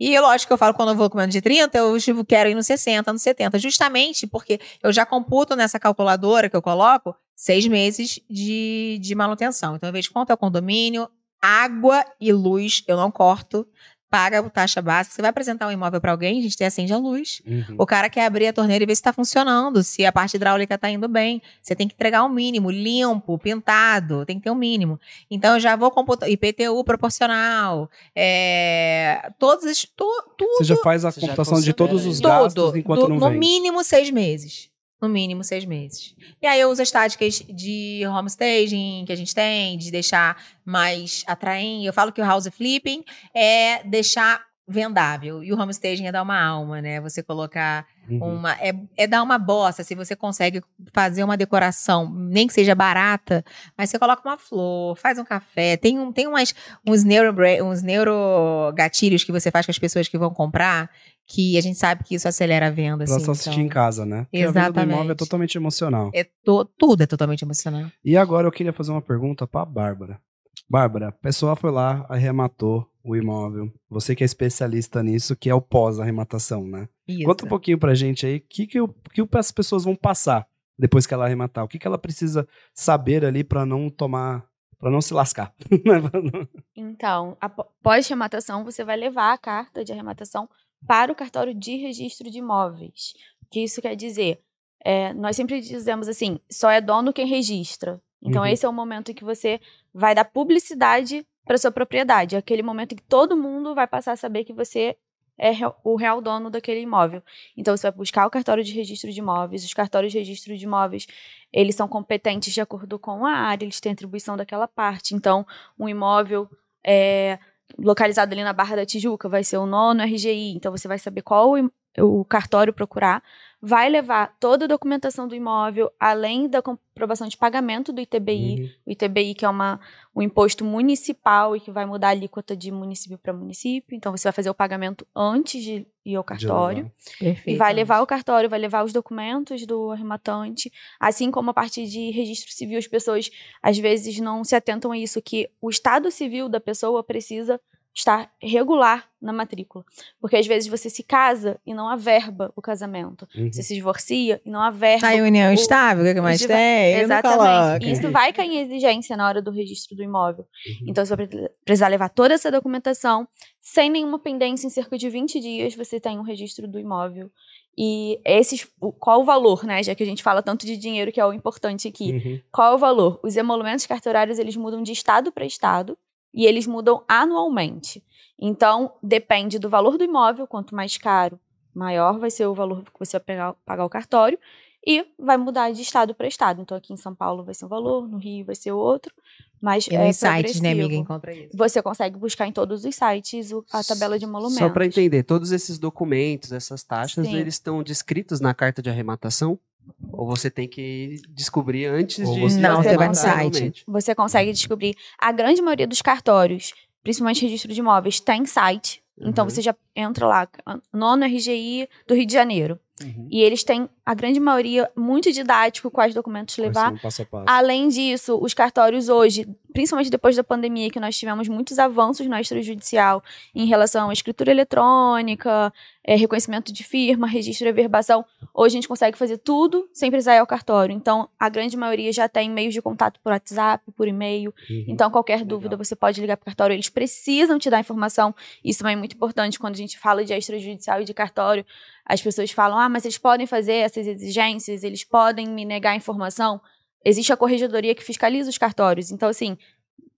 E lógico que eu falo quando eu vou com menos de 30, eu tipo, quero ir no 60, no 70. Justamente porque eu já computo nessa calculadora que eu coloco seis meses de, de manutenção. Então, eu vejo quanto é o condomínio, água e luz, eu não corto. Paga a taxa básica. Você vai apresentar um imóvel para alguém, a gente tem acende a luz. Uhum. O cara quer abrir a torneira e ver se está funcionando, se a parte hidráulica está indo bem. Você tem que entregar um mínimo, limpo, pintado, tem que ter um mínimo. Então eu já vou computar IPTU proporcional, é, todos os, tu- tudo, Você já faz a Você já computação de todos os gastos tudo, enquanto do- não no vende. mínimo seis meses. No mínimo seis meses. E aí eu uso as táticas de homestaging que a gente tem, de deixar mais atraente. Eu falo que o house flipping é deixar vendável. E o homestaging é dar uma alma, né? Você colocar Uhum. uma. É, é dar uma bossa. Se você consegue fazer uma decoração, nem que seja barata, mas você coloca uma flor, faz um café. Tem, um, tem umas, uns, neuro, uns neurogatilhos que você faz com as pessoas que vão comprar, que a gente sabe que isso acelera a venda. Pra assim, só assistir então, em casa, né? Porque a venda do Exatamente. imóvel é totalmente emocional. É to- tudo é totalmente emocionante. E agora eu queria fazer uma pergunta pra Bárbara. Bárbara, a pessoa foi lá, arrematou o imóvel. Você que é especialista nisso, que é o pós-arrematação, né? Isso. Conta um pouquinho pra gente aí, o que, que, o- que as pessoas vão passar depois que ela arrematar? O que, que ela precisa saber ali pra não tomar, pra não se lascar? *laughs* Então, apó- pós-arrematação, você vai levar a carta de arrematação para o cartório de registro de imóveis. O que isso quer dizer? É, nós sempre dizemos assim, só é dono quem registra. Então, Uhum. esse é o momento em que você vai dar publicidade para sua propriedade. É aquele momento em que todo mundo vai passar a saber que você é o real dono daquele imóvel. Então, você vai buscar o cartório de registro de imóveis. Os cartórios de registro de imóveis, eles são competentes de acordo com a área, eles têm atribuição daquela parte. Então, um imóvel é, localizado ali na Barra da Tijuca vai ser o nono RGI. Então, você vai saber qual o cartório procurar. Vai levar toda a documentação do imóvel, além da comprovação de pagamento do ITBI. Uhum. O ITBI, que é uma, um imposto municipal e que vai mudar a alíquota de município para município. Então, você vai fazer o pagamento antes de ir ao cartório. Perfeito. E vai levar o cartório, vai levar os documentos do arrematante, assim como a parte de registro civil. As pessoas às vezes não se atentam a isso, que o estado civil da pessoa precisa estar regular na matrícula. Porque às vezes você se casa e não averba o casamento. Uhum. Você se divorcia e não averba. A união o- estável, o que mais tem? Exatamente. E isso vai cair em exigência na hora do registro do imóvel. Uhum. Então, você vai pre- precisar levar toda essa documentação. Sem nenhuma pendência, em cerca de 20 dias, você tem um registro do imóvel. E esses, qual o valor, né? Já que a gente fala tanto de dinheiro, que é o importante aqui. Uhum. Qual é o valor? Os emolumentos cartorários, eles mudam de estado para estado e eles mudam anualmente. Então, depende do valor do imóvel, quanto mais caro, maior vai ser o valor que você vai pegar, pagar o cartório. e vai mudar de estado para estado. Então, aqui em São Paulo vai ser um valor, no Rio vai ser outro. Mas E é nos sites, né, amiga, encontra isso. Você consegue buscar em todos os sites a tabela de emolumentos. Só para entender, todos esses documentos, essas taxas, Sim. eles estão descritos na carta de arrematação? Ou você tem que descobrir antes Ou de você- Não, você vai no realmente? site. Você consegue descobrir. A grande maioria dos cartórios, principalmente registro de imóveis, tem site. Então Uhum. você já entra lá, nono RGI do Rio de Janeiro. Uhum. E eles têm, a grande maioria, muito didático quais documentos Quais levar. passo a passo. Além disso, os cartórios hoje, principalmente depois da pandemia, que nós tivemos muitos avanços no extrajudicial em relação à escritura eletrônica, eh, reconhecimento de firma, registro e averbação, hoje a gente consegue fazer tudo sem precisar ir ao cartório. Então, a grande maioria já tem meios de contato por WhatsApp, por e-mail. Uhum. Então, qualquer dúvida, você pode ligar para o cartório. Eles precisam te dar informação. Isso também é muito importante quando a gente fala de extrajudicial e de cartório. As pessoas falam, ah, mas eles podem fazer essas exigências, eles podem me negar informação. Existe a corregedoria que fiscaliza os cartórios. Então, assim,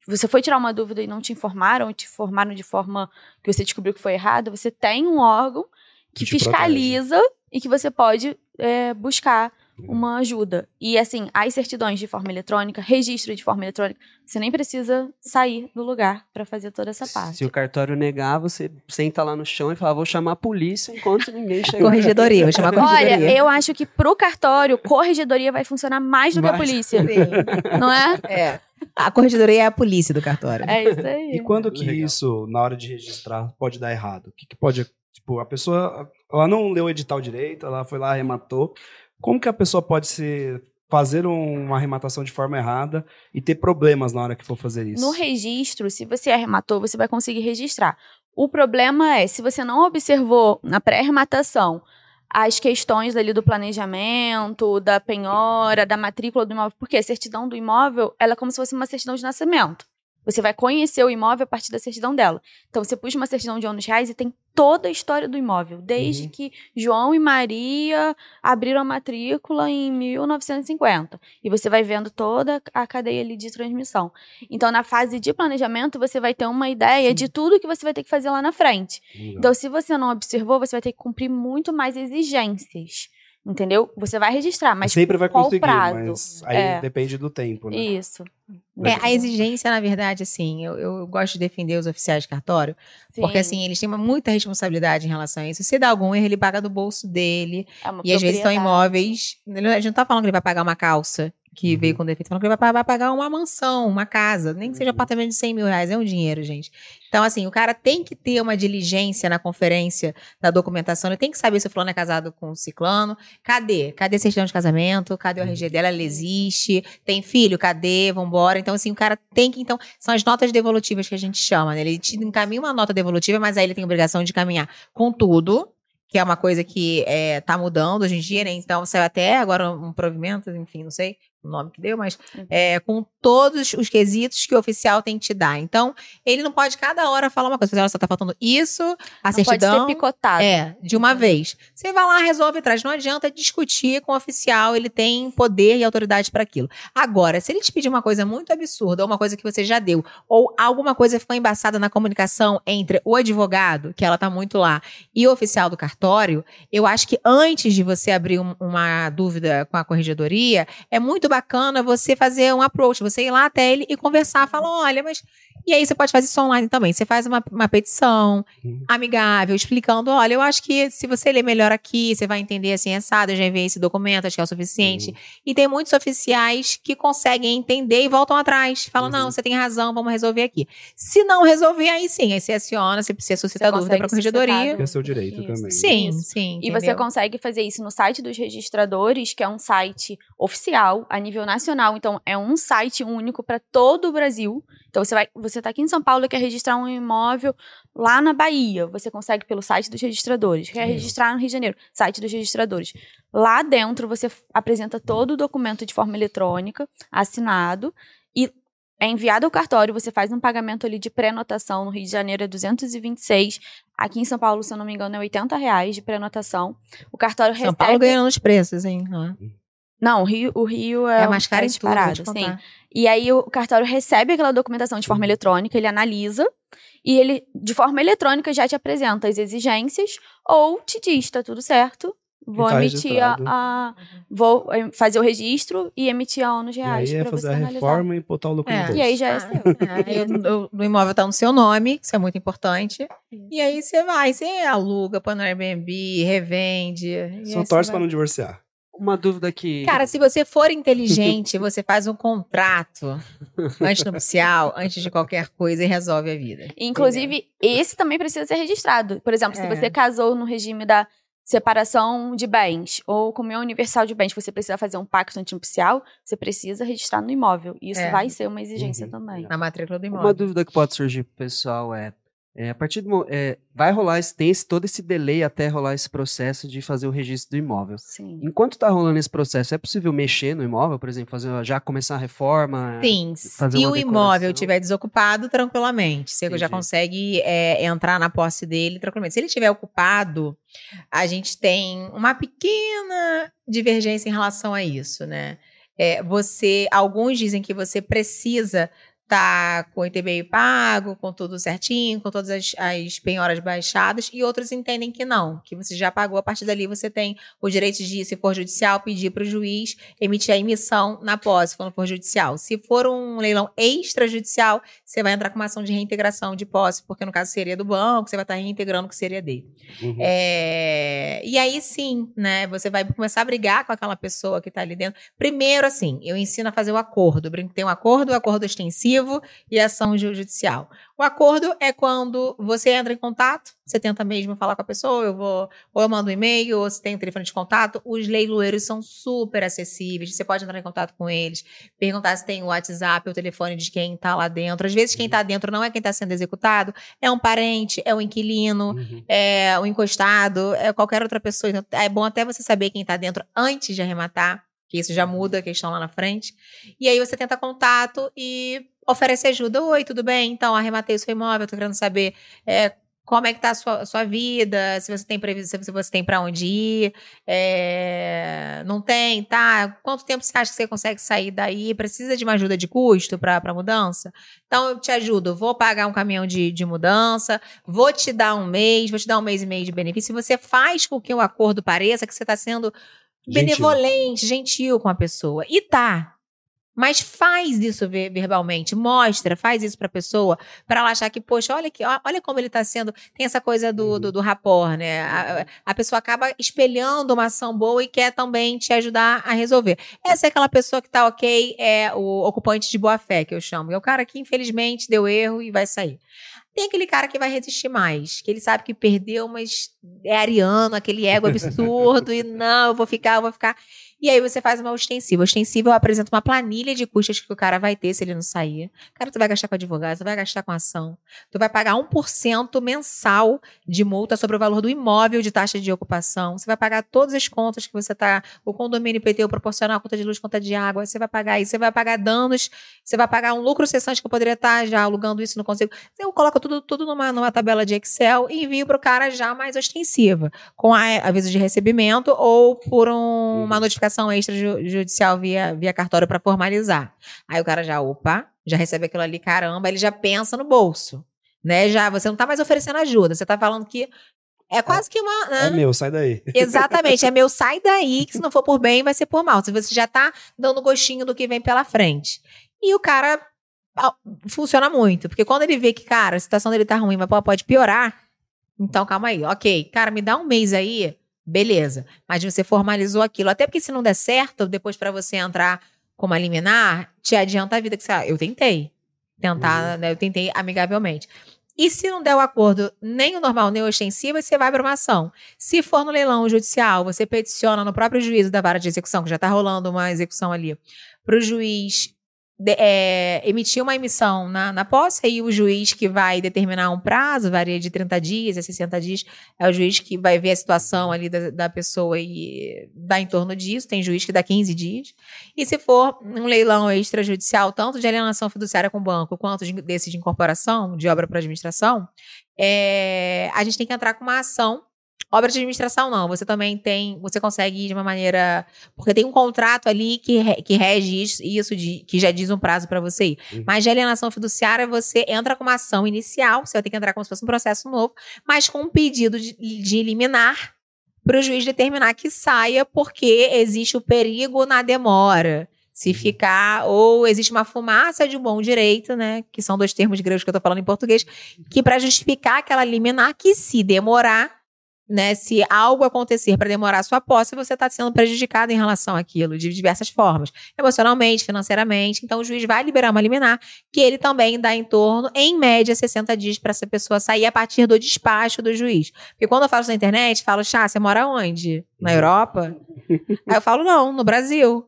você foi tirar uma dúvida e não te informaram, ou te informaram de forma que você descobriu que foi errada, você tem um órgão que Que fiscaliza e que você pode é, buscar uma ajuda. E assim, as certidões de forma eletrônica, registro de forma eletrônica, você nem precisa sair do lugar para fazer toda essa parte. Se o cartório negar, você senta lá no chão e fala, vou chamar a polícia enquanto ninguém chega. Corregedoria, vou chamar a corregedoria. Olha, eu acho que pro cartório, corregedoria vai funcionar mais do que a polícia, *laughs* Sim. não é? É. A corregedoria é a polícia do cartório. É isso aí. E quando que Legal. isso, na hora de registrar, pode dar errado? O que, que pode. Tipo, a pessoa. Ela não leu o edital direito, ela foi lá, arrematou. Como que a pessoa pode se fazer um- uma arrematação de forma errada e ter problemas na hora que for fazer isso? No registro, se você arrematou, você vai conseguir registrar. O problema é, se você não observou na pré-arrematação as questões ali do planejamento, da penhora, da matrícula do imóvel, porque a certidão do imóvel, ela é como se fosse uma certidão de nascimento. Você vai conhecer o imóvel a partir da certidão dela. Então, você puxa uma certidão de anos reais e tem toda a história do imóvel, desde Uhum. que João e Maria abriram a matrícula em 1950. E você vai vendo toda a cadeia ali de transmissão. Então, na fase de planejamento, você vai ter uma ideia de tudo que você vai ter que fazer lá na frente. Legal. Então, se você não observou, você vai ter que cumprir muito mais exigências. Entendeu? Você vai registrar, mas Sempre vai qual conseguir, prazo? mas aí É. depende do tempo, né? Isso. É, a exigência, na verdade, assim, eu, eu gosto de defender os oficiais de cartório, porque, Sim, assim, eles têm uma, muita responsabilidade em relação a isso. Se dá algum erro, ele paga do bolso dele. é uma E às vezes são imóveis. A gente não tá falando que ele vai pagar uma calça que Uhum. veio com defeito, falando que vai pagar, vai pagar uma mansão, uma casa, nem que seja um Uhum. apartamento de 100 mil reais, é um dinheiro, gente. Então, assim, o cara tem que ter uma diligência na conferência da documentação, ele tem que saber se o fulano é casado com o ciclano. Cadê? Cadê a certidão de casamento? Cadê o RG dela? Ela existe? Tem filho? Cadê? Vambora. Então, assim, o cara tem que, então, são as notas devolutivas que a gente chama, né? Ele te encaminha uma nota devolutiva, mas aí ele tem a obrigação de caminhar com tudo, que é uma coisa que é, tá mudando hoje em dia, né? Então, saiu até agora um provimento, enfim, não sei o nome que deu, mas Uhum. é, com todos os quesitos que o oficial tem que te dar. Então, ele não pode cada hora falar uma coisa. Olha, só tá faltando isso, a Não pode certidão. ser picotado. É, de uma vez. Você vai lá, resolve e traz. Não adianta discutir com o oficial, ele tem poder e autoridade para aquilo. Agora, se ele te pedir uma coisa muito absurda, ou uma coisa que você já deu, ou alguma coisa ficou embaçada na comunicação entre o advogado, que ela tá muito lá, e o oficial do cartório, eu acho que antes de você abrir um- uma dúvida com a corregedoria, é muito bacana você fazer um approach, você ir lá até ele e conversar, falar, olha, mas. E aí você pode fazer isso online também. Você faz uma, uma petição Uhum. amigável, explicando, olha, eu acho que se você ler melhor aqui, você vai entender assim, assado, eu já enviei esse documento, acho que é o suficiente. Uhum. E tem muitos oficiais que conseguem entender e voltam atrás. Falam, Uhum. não, você tem razão, vamos resolver aqui. Se não resolver, aí sim, aí você aciona, você precisa suscitar Você dúvida para a corregedoria. Que é seu direito Isso. também. Sim, Isso. sim. E você entendeu? consegue fazer isso no site dos registradores, que é um site oficial a nível nacional. Então, é um site único para todo o Brasil. Então, você vai, você tá aqui em São Paulo e quer registrar um imóvel lá na Bahia. Você consegue pelo site dos registradores. Quer Sim. registrar no Rio de Janeiro, site dos registradores. Lá dentro, você apresenta todo o documento de forma eletrônica, assinado, e é enviado ao cartório, você faz um pagamento ali de pré-notação, no Rio de Janeiro é 226, aqui em São Paulo, se eu não me engano, é 80 reais de pré-notação. O cartório São recebe... Paulo ganhando os preços, hein? Não, o Rio, o Rio é, É mais caro é tudo, disparado, sim. E aí o cartório recebe aquela documentação de forma eletrônica, ele analisa e ele, de forma eletrônica, já te apresenta as exigências ou te diz, tá tudo certo, Vou tá emitir a, registrado. a- Vou eh, fazer o registro e emitir a E reais aí é pra fazer a reforma e botar o lucro É. no bolso. E aí já é Ah, seu. é, *laughs* aí o, o- imóvel tá no seu nome, isso é muito importante. E aí você vai, você aluga, põe no Airbnb, revende. e Só torce vai- não divorciar. Uma dúvida que. Cara, se você for inteligente, você faz um contrato *laughs* antes nupcial, antes de qualquer coisa e resolve a vida. Inclusive, esse também precisa ser registrado. Por exemplo, se É. você casou no regime da separação de bens ou comunhão universal de bens, você precisa fazer um pacto antinupcial, você precisa registrar no imóvel. Isso É. vai ser uma exigência Uhum. também. Na matrícula do Uma imóvel. dúvida que pode surgir pro pessoal é, é a partir do é, vai rolar esse, tem esse, todo esse delay até rolar esse processo de fazer o registro do imóvel. Sim. Enquanto tá rolando esse processo, é possível mexer no imóvel, por exemplo, fazer já começar a reforma? Sim, fazer se o imóvel estiver desocupado, tranquilamente. Você já Entendi. consegue é, entrar na posse dele tranquilamente. Se ele estiver ocupado, a gente tem uma pequena divergência em relação a isso, né? É, você, alguns dizem que você precisa estar com o ITBI pago, com tudo certinho, com todas as, as penhoras baixadas, e outros entendem que não, que você já pagou, a partir dali você tem o direito de, se for judicial, pedir para o juiz emitir a emissão na posse, quando for judicial. Se for um leilão extrajudicial, você vai entrar com uma ação de reintegração de posse, porque no caso seria do banco, você vai estar reintegrando o que seria dele. Uhum. É, e aí sim, né? Você vai começar a brigar com aquela pessoa que tá ali dentro. Primeiro, assim, eu ensino a fazer o acordo. Tem um acordo, o acordo extensivo e ação ju- judicial. O acordo é quando você entra em contato, você tenta mesmo falar com a pessoa, eu vou, ou eu mando um e-mail, ou você tem o telefone de contato. Os leiloeiros são super acessíveis, você pode entrar em contato com eles, perguntar se tem o WhatsApp, o telefone de quem tá lá dentro. Às vezes quem tá dentro não é quem tá sendo executado, é um parente, é um inquilino, Uhum. é o encostado, é qualquer outra pessoa. Então, é bom até você saber quem está dentro antes de arrematar, que isso já muda a questão lá na frente. E aí você tenta contato e oferece ajuda. Oi, tudo bem? Então, arrematei o seu imóvel, tô querendo saber é, como é que tá a sua, sua vida, se você tem previsão, se você tem para onde ir, é, não tem, tá? Quanto tempo você acha que você consegue sair daí? Precisa de uma ajuda de custo para mudança? Então, eu te ajudo, vou pagar um caminhão de, de mudança, vou te dar um mês, vou te dar um mês e meio de benefício. Você faz com que o acordo pareça que você está sendo Gentil. benevolente, gentil com a pessoa. E tá. Mas faz isso ve- verbalmente, mostra, faz isso pra pessoa, pra ela achar que, poxa, olha que, olha como ele tá sendo. Tem essa coisa do, do, do rapport, né? A, a pessoa acaba espelhando uma ação boa e quer também te ajudar a resolver. Essa é aquela pessoa que tá ok, é o ocupante de boa fé, que eu chamo. É o cara que, infelizmente, deu erro e vai sair. Tem aquele cara que vai resistir mais, que ele sabe que perdeu, mas é ariano, aquele ego absurdo, e não, eu vou ficar, eu vou ficar. E aí você faz uma ostensiva. Ostensiva eu apresento uma planilha de custos que o cara vai ter se ele não sair. Cara, tu vai gastar com advogado, tu vai gastar com ação. Tu vai pagar 1% mensal de multa sobre o valor do imóvel de taxa de ocupação. Você vai pagar todas as contas que você tá, o condomínio IPTU proporcional, conta de luz, conta de água, você vai pagar isso, você vai pagar danos, você vai pagar um lucro cessante que eu poderia estar já alugando isso, não consigo. Eu coloco tudo, tudo numa, numa tabela de Excel e envio para o cara já mais ostensiva, com a, aviso de recebimento ou por um- uma notificação extrajudicial via, via cartório para formalizar. Aí o cara já, opa, já recebe aquilo ali, caramba, ele já pensa no bolso. Né? Já, você não tá mais oferecendo ajuda, você tá falando que é quase que uma. né? É meu, sai daí. Exatamente, é meu sai daí, que se não for por bem, vai ser por mal. Se você já tá dando gostinho do que vem pela frente. E o cara funciona muito, porque quando ele vê que, cara, a situação dele tá ruim, mas pô, pode piorar, então calma aí, ok, cara, me dá um mês aí, beleza. Mas você formalizou aquilo, até porque se não der certo, depois pra você entrar como a liminar, te adianta a vida que você, ah, eu tentei. Tentar, né, eu tentei amigavelmente. E se não der o acordo nem o normal, nem o ostensivo, você vai para uma ação. Se for no leilão judicial, você peticiona no próprio juízo da vara de execução, que já está rolando uma execução ali, para o juiz é, emitir uma emissão na, na posse, aí o juiz que vai determinar um prazo, varia de 30 dias a 60 dias, é o juiz que vai ver a situação ali da, da pessoa e dá em torno disso, tem juiz que dá 15 dias. E se for um leilão extrajudicial, tanto de alienação fiduciária com banco, quanto de, desse de incorporação, de obra para administração, é, a gente tem que entrar com uma ação. Obra de administração não, você também tem, você consegue ir de uma maneira, porque tem um contrato ali que, que rege isso, de, que já diz um prazo para você ir. Uhum. Mas de alienação fiduciária, você entra com uma ação inicial, você vai ter que entrar como se fosse um processo novo, mas com um pedido de, de liminar para o juiz determinar que saia porque existe o perigo na demora. Se ficar, ou existe uma fumaça de bom direito, né? Que são dois termos gregos que eu tô falando em português, que para justificar aquela liminar, que se demorar, né? Se algo acontecer para demorar a sua posse, você está sendo prejudicado em relação àquilo, de diversas formas, emocionalmente, financeiramente. Então, o juiz vai liberar uma liminar, que ele também dá em torno, em média, 60 dias para essa pessoa sair a partir do despacho do juiz. Porque quando eu falo na internet, falo, chá, você mora onde? Na Europa? Aí eu falo, não, no Brasil.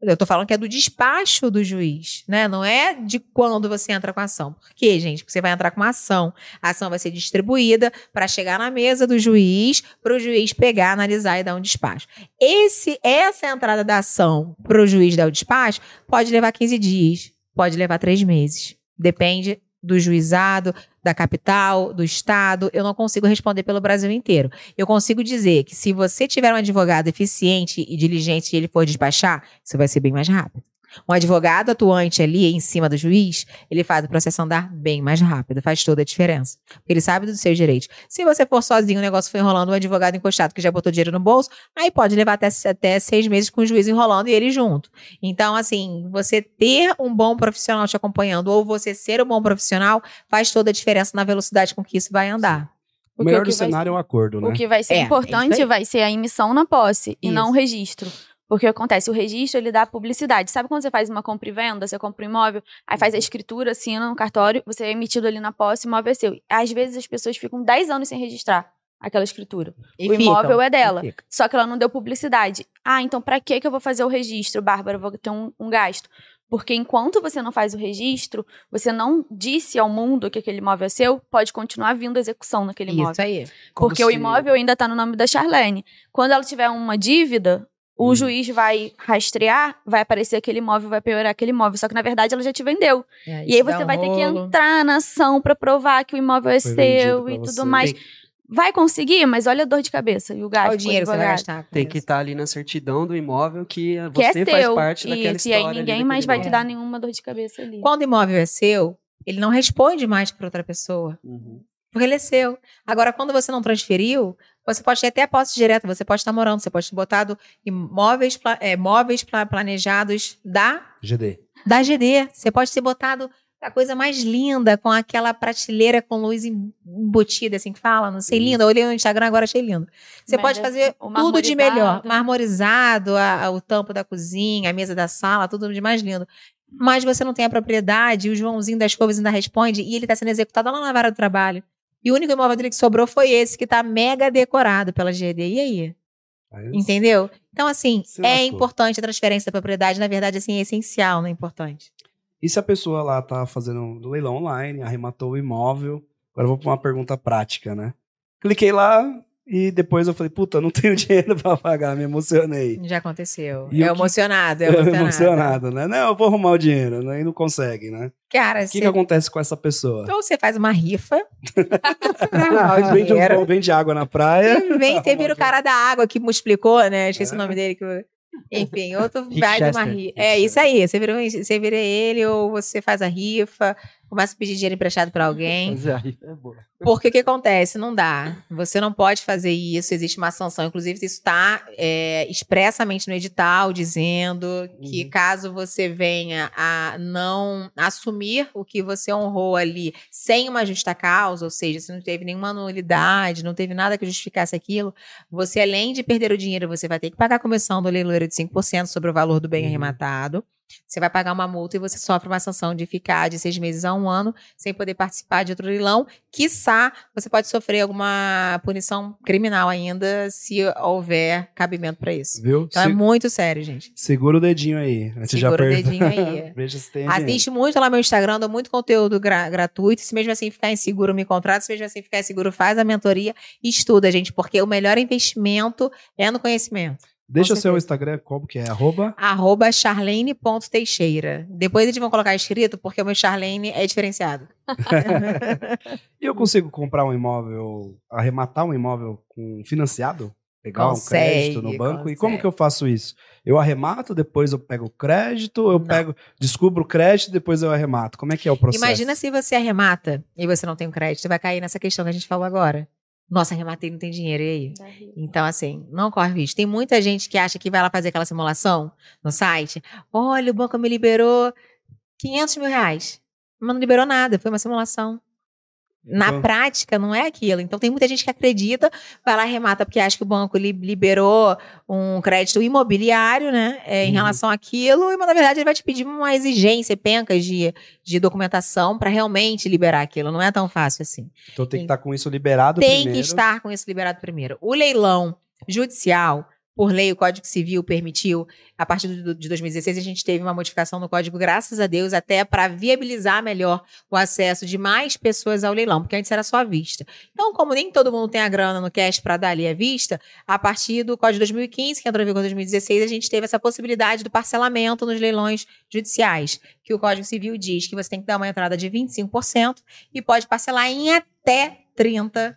Eu tô falando que é do despacho do juiz, né? Não é de quando você entra com a ação. Por quê, gente? Porque você vai entrar com uma ação. A ação vai ser distribuída para chegar na mesa do juiz, para o juiz pegar, analisar e dar um despacho. Esse, essa entrada da ação para o juiz dar o despacho pode levar 15 dias, pode levar três meses. Depende do juizado, da capital, do estado, eu não consigo responder pelo Brasil inteiro. Eu consigo dizer que se você tiver um advogado eficiente e diligente e ele for despachar, isso vai ser bem mais rápido. Um advogado atuante ali em cima do juiz, ele faz o processo andar bem mais rápido, faz toda a diferença. Porque ele sabe dos seus direitos. Se você for sozinho, o negócio foi enrolando, um advogado encostado que já botou dinheiro no bolso, aí pode levar até, até seis meses com o juiz enrolando e ele junto. Então, assim, você ter um bom profissional te acompanhando ou você ser um bom profissional faz toda a diferença na velocidade com que isso vai andar. O melhor do cenário vai, é o acordo, né? O que vai ser É, importante isso aí. vai ser a emissão na posse e Isso. não o registro. Porque o que acontece, o registro ele dá publicidade. Sabe quando você faz uma compra e venda, você compra um imóvel, aí faz a escritura, assina no cartório, você é emitido ali na posse, o imóvel é seu. Às vezes as pessoas ficam 10 anos sem registrar aquela escritura. E o imóvel ficam, é dela. Só que ela não deu publicidade. Ah, então pra que eu vou fazer o registro, Bárbara? Eu vou ter um, um gasto. Porque enquanto você não faz o registro, você não disse ao mundo que aquele imóvel é seu, pode continuar vindo execução naquele imóvel. Isso aí. Como Porque o se- imóvel ainda está no nome da Charlene. Quando ela tiver uma dívida, o Hum. juiz vai rastrear, vai aparecer aquele imóvel, vai piorar aquele imóvel. Só que na verdade ela já te vendeu. E aí você vai ter que entrar na ação para provar que o imóvel é Foi seu e você. tudo mais. Vai conseguir, mas olha a dor de cabeça e o gasto. Qual o dinheiro que você vai gastar? Tem isso? que estar ali na certidão do imóvel que Que você é faz teu. parte daquela Isso, e história. aí ali ninguém mais vai te dar nenhuma dor de cabeça ali. Quando o imóvel é seu, ele não responde mais para outra pessoa. Uhum. Porque ele é seu. Agora, quando você não transferiu, você pode ter até a posse direta, você pode estar morando, você pode ter botado imóveis, é, móveis pla- planejados da, GD. da GD. Você pode ter botado a coisa mais linda, com aquela prateleira com luz em- embutida, assim que fala, não sei, linda. Eu olhei no Instagram agora, achei lindo. Você Mas pode é fazer o tudo de melhor. marmorizado. Marmorizado, a- a- o tampo da cozinha, a mesa da sala, tudo de mais lindo. Mas você não tem a propriedade, o Joãozinho das Covas ainda responde e ele está sendo executado lá na vara do trabalho. E o único imóvel dele que sobrou foi esse, que está mega decorado pela GD. E aí? Aí, Entendeu? Então, assim, é importante a transferência da propriedade. Na verdade, assim, é essencial, não é importante. E se a pessoa lá tá fazendo um leilão online, arrematou o imóvel, agora eu vou pra uma pergunta prática, né? Cliquei lá e depois eu falei, puta, não *laughs* tenho dinheiro pra pagar, me emocionei. Já aconteceu. E é o que- emocionado, é Eu *laughs* emocionado. emocionado, né? Não, eu vou arrumar o dinheiro, né? E não consegue, né? Cara, O que, você... que acontece com essa pessoa? ou você faz uma rifa. *laughs* vende, um- vende água na praia. E vem, você vira o cara da água que me explicou, né? Esqueci É. o nome dele. Que... eu- Enfim, outro faz uma rifa. É isso aí. Você vira, você vira ele ou você faz a rifa, começa a pedir dinheiro emprestado pra alguém. É. Porque o que acontece? Não dá. Você não pode fazer isso, existe uma sanção. Inclusive, isso está expressamente no edital, dizendo que Uhum. caso você venha a não assumir o que você honrou ali sem uma justa causa, ou seja, se não teve nenhuma nulidade, não teve nada que justificasse aquilo, você, além de perder o dinheiro, você vai ter que pagar a comissão do leiloeiro de 5% sobre o valor do bem Uhum. arrematado. Você vai pagar uma multa e você sofre uma sanção de ficar de seis meses a um ano sem poder participar de outro leilão. Quiçá, você pode sofrer alguma punição criminal ainda se houver cabimento para isso. Viu? Então é Se- muito sério, gente. Segura o dedinho aí. Você já Segura o per- dedinho aí. *laughs* Veja se tem. Assiste muito lá no meu Instagram, dou muito conteúdo gra- gratuito. Se mesmo assim ficar inseguro, me contrata. Se mesmo assim ficar inseguro, faz a mentoria e estuda, gente, porque o melhor investimento é no conhecimento. Deixa o seu. Instagram, como que é? Arroba? Arroba charlene.teixeira. Depois eles vão colocar escrito, porque o meu Charlene é diferenciado. *laughs* E eu consigo comprar um imóvel, arrematar um imóvel com financiado? Pegar um Consegue, crédito no banco? E como consegue. que eu faço isso? Eu arremato, depois eu pego o crédito, eu Não. pego, descubro o crédito, depois eu arremato. Como é que é o processo? Imagina se você arremata e você não tem um crédito, vai cair nessa questão que a gente falou agora. Nossa, arrematei, não tem dinheiro, e aí? Rio. Então, assim, não corre risco. Tem muita gente que acha que vai lá fazer aquela simulação no site. Olha, o banco me liberou 500 mil reais. Mas não liberou nada, foi uma simulação. Na Então- prática, não é aquilo. Então, tem muita gente que acredita, vai lá remata porque acha que o banco li- liberou um crédito imobiliário, né, é, em Uhum. relação àquilo, e, mas, na verdade, ele vai te pedir uma exigência, pencas de, de documentação para realmente liberar aquilo. Não é tão fácil assim Então tem que estar com isso liberado tem primeiro. que estar com isso liberado primeiro. O leilão judicial, por lei, o Código Civil permitiu, a partir do- de 2016, a gente teve uma modificação no código, graças a Deus, até para viabilizar melhor o acesso de mais pessoas ao leilão, porque antes era só à vista. Então, como nem todo mundo tem a grana no cash para dar ali à vista, a partir do Código de 2015, que entrou em vigor em 2016, a gente teve essa possibilidade do parcelamento nos leilões judiciais, que o Código Civil diz que você tem que dar uma entrada de 25% e pode parcelar em até 30%,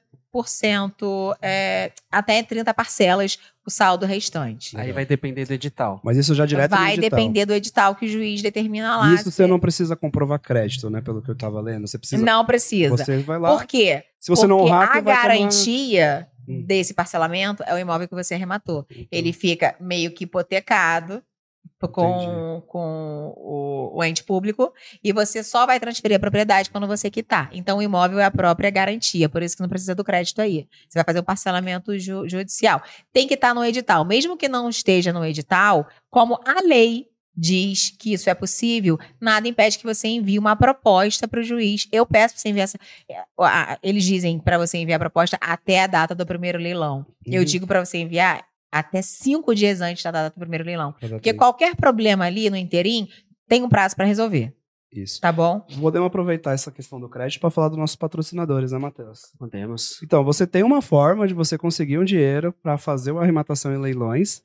é, até 30 parcelas, o saldo restante. Aí vai depender do edital. Mas isso já direto no Vai edital. depender do edital que o juiz determina lá. Isso você não precisa comprovar crédito, né? Pelo que eu tava lendo. Você precisa. Não precisa. Você vai lá. Por quê? Se você não Porque honrar, a vai tomar- garantia Hum. desse parcelamento é o imóvel que você arrematou. Então, Ele fica meio que hipotecado com, com o, o ente público e você só vai transferir a propriedade quando você quitar. Então, o imóvel é a própria garantia, por isso que não precisa do crédito aí. Você vai fazer um parcelamento ju- judicial. Tem que estar no edital. Mesmo que não esteja no edital, como a lei diz que isso é possível, nada impede que você envie uma proposta para o juiz. Eu peço para você enviar essa. Eles dizem para você enviar a proposta até a data do primeiro leilão. Eu Uhum. digo para você enviar até cinco dias antes da data do primeiro leilão. Porque qualquer problema ali no interim tem um prazo para resolver, Isso. tá bom? Podemos aproveitar essa questão do crédito para falar dos nossos patrocinadores, né, Matheus? Podemos. Então, você tem uma forma de você conseguir um dinheiro para fazer uma arrematação em leilões.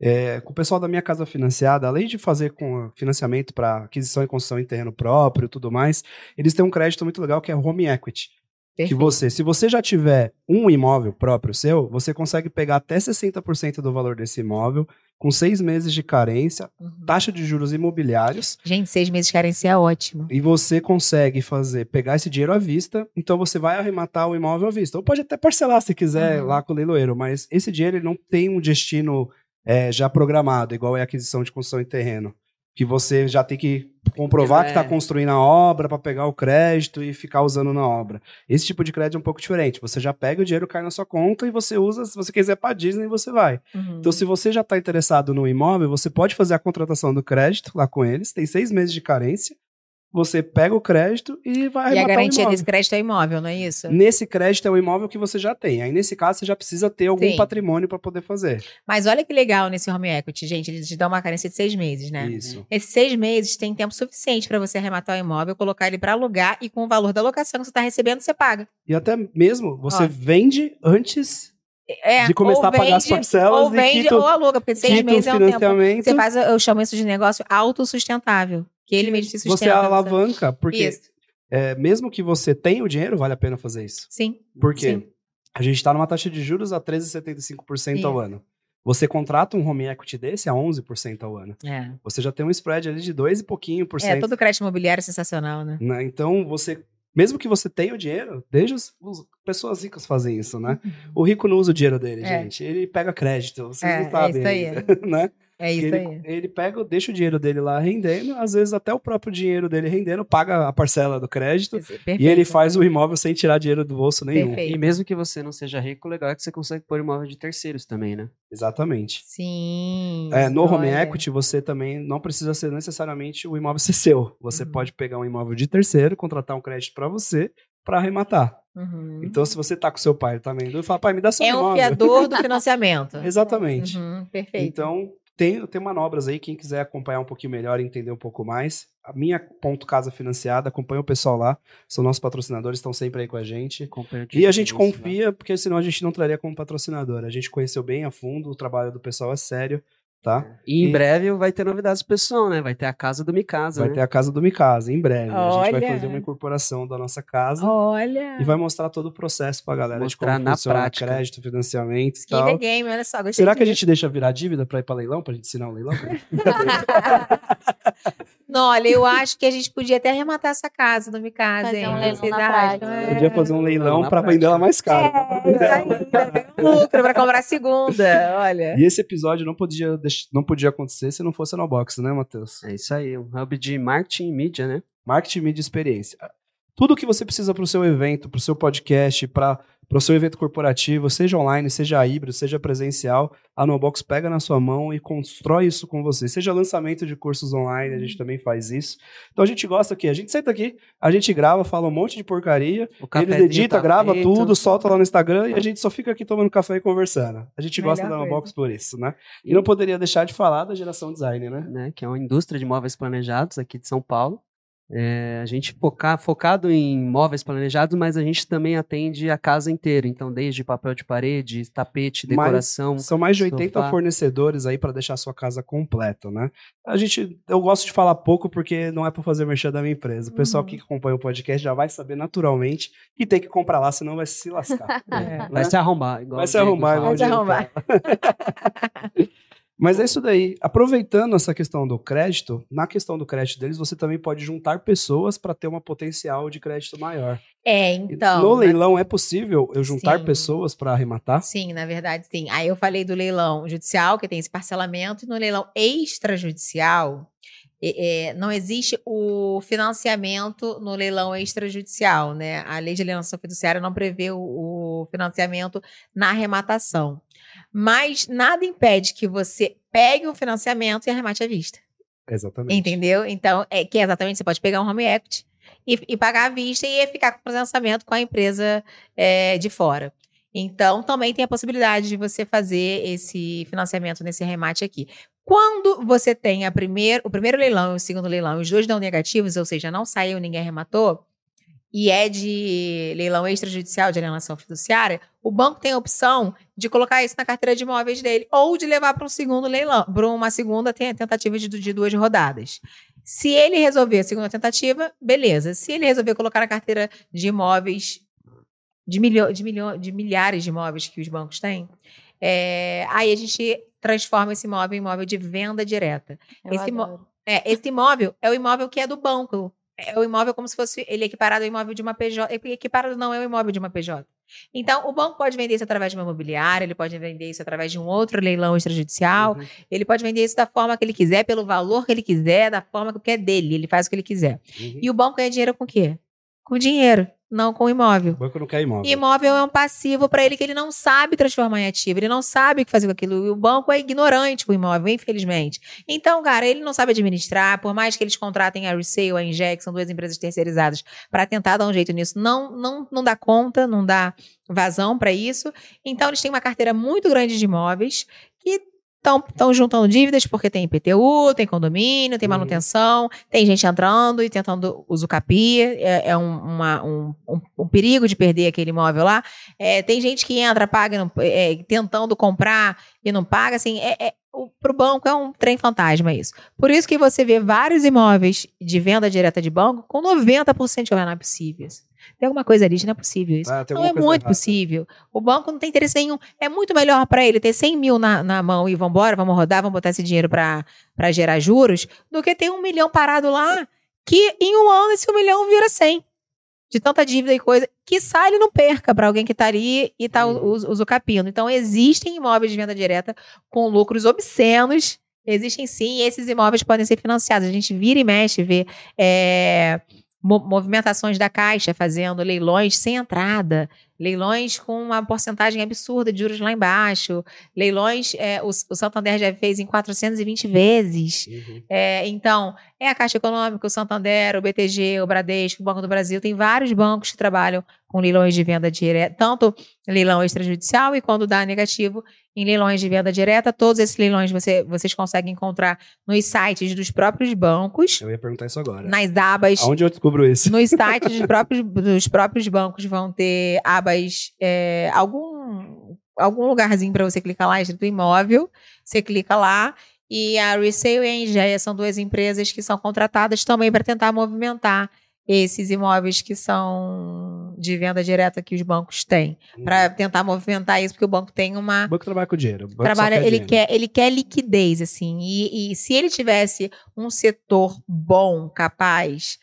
É, com o pessoal da minha casa financiada, além de fazer com financiamento para aquisição e construção em terreno próprio e tudo mais, eles têm um crédito muito legal que é Home Equity. Que Perfeito. você, se você já tiver um imóvel próprio seu, você consegue pegar até 60% do valor desse imóvel, com seis meses de carência, Uhum. taxa de juros imobiliários, Gente, seis meses de carência é ótimo. e você consegue fazer, pegar esse dinheiro à vista, então você vai arrematar o imóvel à vista. Ou pode até parcelar se quiser Uhum. lá com o leiloeiro, mas esse dinheiro ele não tem um destino é, já programado, igual é a aquisição de construção em terreno. Que você já tem que comprovar que É. está construindo a obra para pegar o crédito e ficar usando na obra. Esse tipo de crédito é um pouco diferente. Você já pega o dinheiro, cai na sua conta e você usa, se você quiser para Disney, você vai. Uhum. Então, se você já está interessado no imóvel, você pode fazer a contratação do crédito lá com eles. Tem seis meses de carência. Você pega o crédito e vai e a garantia desse crédito é imóvel, não é isso? Nesse crédito é o imóvel que você já tem. Aí, nesse caso, você já precisa ter algum Sim. patrimônio para poder fazer. Mas olha que legal nesse home equity, gente. Eles te dão uma carência de seis meses, né? Isso. Esses seis meses tem tempo suficiente para você arrematar o imóvel, colocar ele para alugar e com o valor da locação que você está recebendo, você paga. E até mesmo você Ó. vende antes É, de começar a pagar as parcelas Ou e vende quita, ou aluga, porque seis meses é um tempo. Você faz, eu chamo isso de negócio autossustentável. Que ele mesmo se sustenta. Você alavanca, porque é, mesmo que você tenha o dinheiro, vale a pena fazer isso. Sim. Por quê? Sim. A gente está numa taxa de juros a 13,75% ao Isso. ano. Você contrata um home equity desse a 11% ao ano. É. Você já tem um spread ali de 2 e pouquinho por É, cento. todo crédito imobiliário é sensacional, né? né? Então, você, mesmo que você tenha o dinheiro, desde os, os- pessoas ricas fazem isso, né? O rico não usa o dinheiro dele, É. gente. Ele pega crédito, vocês É, não sabem. é isso aí. *laughs* né? É isso ele, aí. ele pega, deixa o dinheiro dele lá rendendo, às vezes até o próprio dinheiro dele rendendo, paga a parcela do crédito Perfeito. e ele faz o imóvel sem tirar dinheiro do bolso nenhum. Perfeito. E mesmo que você não seja rico, o legal é que você consegue pôr imóvel de terceiros também, né? Exatamente. Sim. É, no home olha. equity, você também não precisa ser necessariamente o imóvel ser seu. Você Uhum. pode pegar um imóvel de terceiro, contratar um crédito para você para arrematar. Uhum. Então, se você tá com seu pai também, ele fala, pai, me dá seu é um imóvel. fiador do *laughs* financiamento. Exatamente. Uhum, perfeito. Então, tem, tem manobras aí, quem quiser acompanhar um pouquinho melhor e entender um pouco mais. A minha ponto casa financiada, acompanha o pessoal lá, são nossos patrocinadores, estão sempre aí com a gente. E a gente né? confia, porque senão a gente não traria como patrocinador. A gente conheceu bem a fundo, o trabalho do pessoal é sério, tá? E em E- breve vai ter novidades pro pessoal, né? Vai ter a casa do Micasa, Vai né? ter a casa do Micasa, em breve. A gente vai Olha! fazer uma incorporação da nossa casa Olha. e vai mostrar todo o processo pra galera Mostrar de como na funciona prática. crédito, financiamento e Skin tal. the game, olha só. Gostei Será que a gente deixa virar dívida pra ir pra leilão, pra gente ensinar o leilão? *laughs* *laughs* Não, olha, eu acho que a gente podia até arrematar essa casa no Micasa, Fazer hein? um que leilão na. É. Podia fazer um leilão prática. vender ela mais cara. É, um lucro pra comprar a segunda, olha. E esse episódio não podia, não podia acontecer se não fosse a Nobox, né, Matheus? É isso aí, um hub de marketing e mídia, né? Marketing, mídia e experiência. Tudo que você precisa para o seu evento, para o seu podcast, para o seu evento corporativo, seja online, seja híbrido, seja presencial, a Nobox pega na sua mão e constrói isso com você. Seja lançamento de cursos online, a gente também faz isso. Então a gente gosta aqui, a gente senta aqui, a gente grava, fala um monte de porcaria, eles editam, tá grava feito. tudo, solta lá no Instagram e a gente só fica aqui tomando café e conversando. A gente gosta Melhor da coisa. Nobox por isso, né? E não poderia deixar de falar da geração design, né? né, que é uma indústria de móveis planejados aqui de São Paulo. É, a gente foca, focado em móveis planejados, mas a gente também atende a casa inteira. Então, desde papel de parede, tapete, Mas decoração. São mais de 80 sofá. fornecedores aí para deixar a sua casa completa, né? A gente, eu gosto de falar pouco porque não é para fazer merchan da minha empresa. O pessoal Uhum. que acompanha o podcast já vai saber naturalmente que tem que comprar lá, senão vai se lascar. *laughs* É. Vai se arrombar. Igual Vai se arrombar, Vai se arrombar. *laughs* Mas é isso daí. Aproveitando essa questão do crédito, na questão do crédito deles, você também pode juntar pessoas para ter uma potencial de crédito maior. É, então. no leilão é possível eu juntar Sim. pessoas para arrematar? Sim, na verdade, sim. Aí eu falei do leilão judicial, que tem esse parcelamento, e no leilão extrajudicial, é, não existe o financiamento no leilão extrajudicial, né? A lei de alienação fiduciária não prevê o, o financiamento na arrematação. Mas nada impede que você pegue o financiamento e arremate à vista. Exatamente. Entendeu? Então, é que é exatamente, você pode pegar um home equity e, e pagar à vista e ficar com o financiamento com a empresa é, de fora. Então, também tem a possibilidade de você fazer esse financiamento nesse remate aqui. Quando você tem a primeiro, o primeiro leilão e o segundo leilão, os dois dão negativos, ou seja, não saiu, ninguém arrematou, e é de leilão extrajudicial de alienação fiduciária, o banco tem a opção de colocar isso na carteira de imóveis dele ou de levar para um segundo leilão, para uma segunda te- tentativa de, de duas rodadas. Se ele resolver a segunda tentativa, beleza. Se ele resolver colocar na carteira de imóveis de, milho, de, milho, de milhares de imóveis que os bancos têm, é, aí a gente transforma esse imóvel em imóvel de venda direta. Esse adoro. É, esse imóvel é o imóvel que é do banco. É o imóvel como se fosse ele é equiparado ao imóvel de uma PJ. Equiparado não é o imóvel de uma PJ. Então, o banco pode vender isso através de uma imobiliária, ele pode vender isso através de um outro leilão extrajudicial, Uhum. ele pode vender isso da forma que ele quiser, pelo valor que ele quiser, da forma que é dele, ele faz o que ele quiser. Uhum. E o banco ganha dinheiro com o quê? Com dinheiro, não com imóvel. O banco não quer imóvel. Imóvel é um passivo para ele que ele não sabe transformar em ativo, ele não sabe o que fazer com aquilo. E o banco é ignorante com o imóvel, infelizmente. Então, cara, ele não sabe administrar, por mais que eles contratem a Resale, a Inject, são duas empresas terceirizadas, para tentar dar um jeito nisso, não, não, não dá conta, não dá vazão para isso. Então, eles têm uma carteira muito grande de imóveis que estão juntando dívidas porque tem IPTU, tem condomínio, tem Uhum. manutenção, tem gente entrando e tentando usucapia, é, é um, uma- um, um- um perigo de perder aquele imóvel lá. É, tem gente que entra, paga, não- é, tentando comprar e não paga, assim, é, é, o, banco é um trem fantasma isso. Por isso que você vê vários imóveis de venda direta de banco com 90% de não é possível. Tem alguma coisa ali, não é possível isso. Ah, não é muito errada. possível. O banco não tem interesse nenhum. É muito melhor para ele ter 100 mil na, na mão e vambora, vamos rodar, vamos botar esse dinheiro para gerar juros, do que ter um milhão parado lá, que em um ano esse um milhão vira 100. De tanta dívida e coisa, que sai ele não perca para alguém que tá ali e tá Uhum. us- usucapindo. Então, existem imóveis de venda direta com lucros obscenos. Existem sim, e esses imóveis podem ser financiados. A gente vira e mexe, vê é, movimentações da Caixa fazendo leilões sem entrada, leilões com uma porcentagem absurda de juros lá embaixo, leilões, é, o, o Santander já fez em 420 vezes. Uhum. É, então, é a Caixa Econômica, o Santander, o BTG, o Bradesco, o Banco do Brasil, tem vários bancos que trabalham com leilões de venda direta, tanto leilão extrajudicial e quando dá negativo em leilões de venda direta. Todos esses leilões você, vocês conseguem encontrar nos sites dos próprios bancos, Eu ia perguntar isso agora. nas abas Aonde eu descubro isso? nos sites dos próprios, dos próprios bancos vão ter abas, é, algum, algum lugarzinho para você clicar lá, escrito imóvel. Você clica lá. E a Resale e a Engeia são duas empresas que são contratadas também para tentar movimentar esses imóveis que são de venda direta que os bancos têm, para tentar movimentar isso, porque o banco tem uma O banco trabalha com dinheiro. o banco trabalha, ele dinheiro. quer, ele quer liquidez, assim. E, e se ele tivesse um setor bom, capaz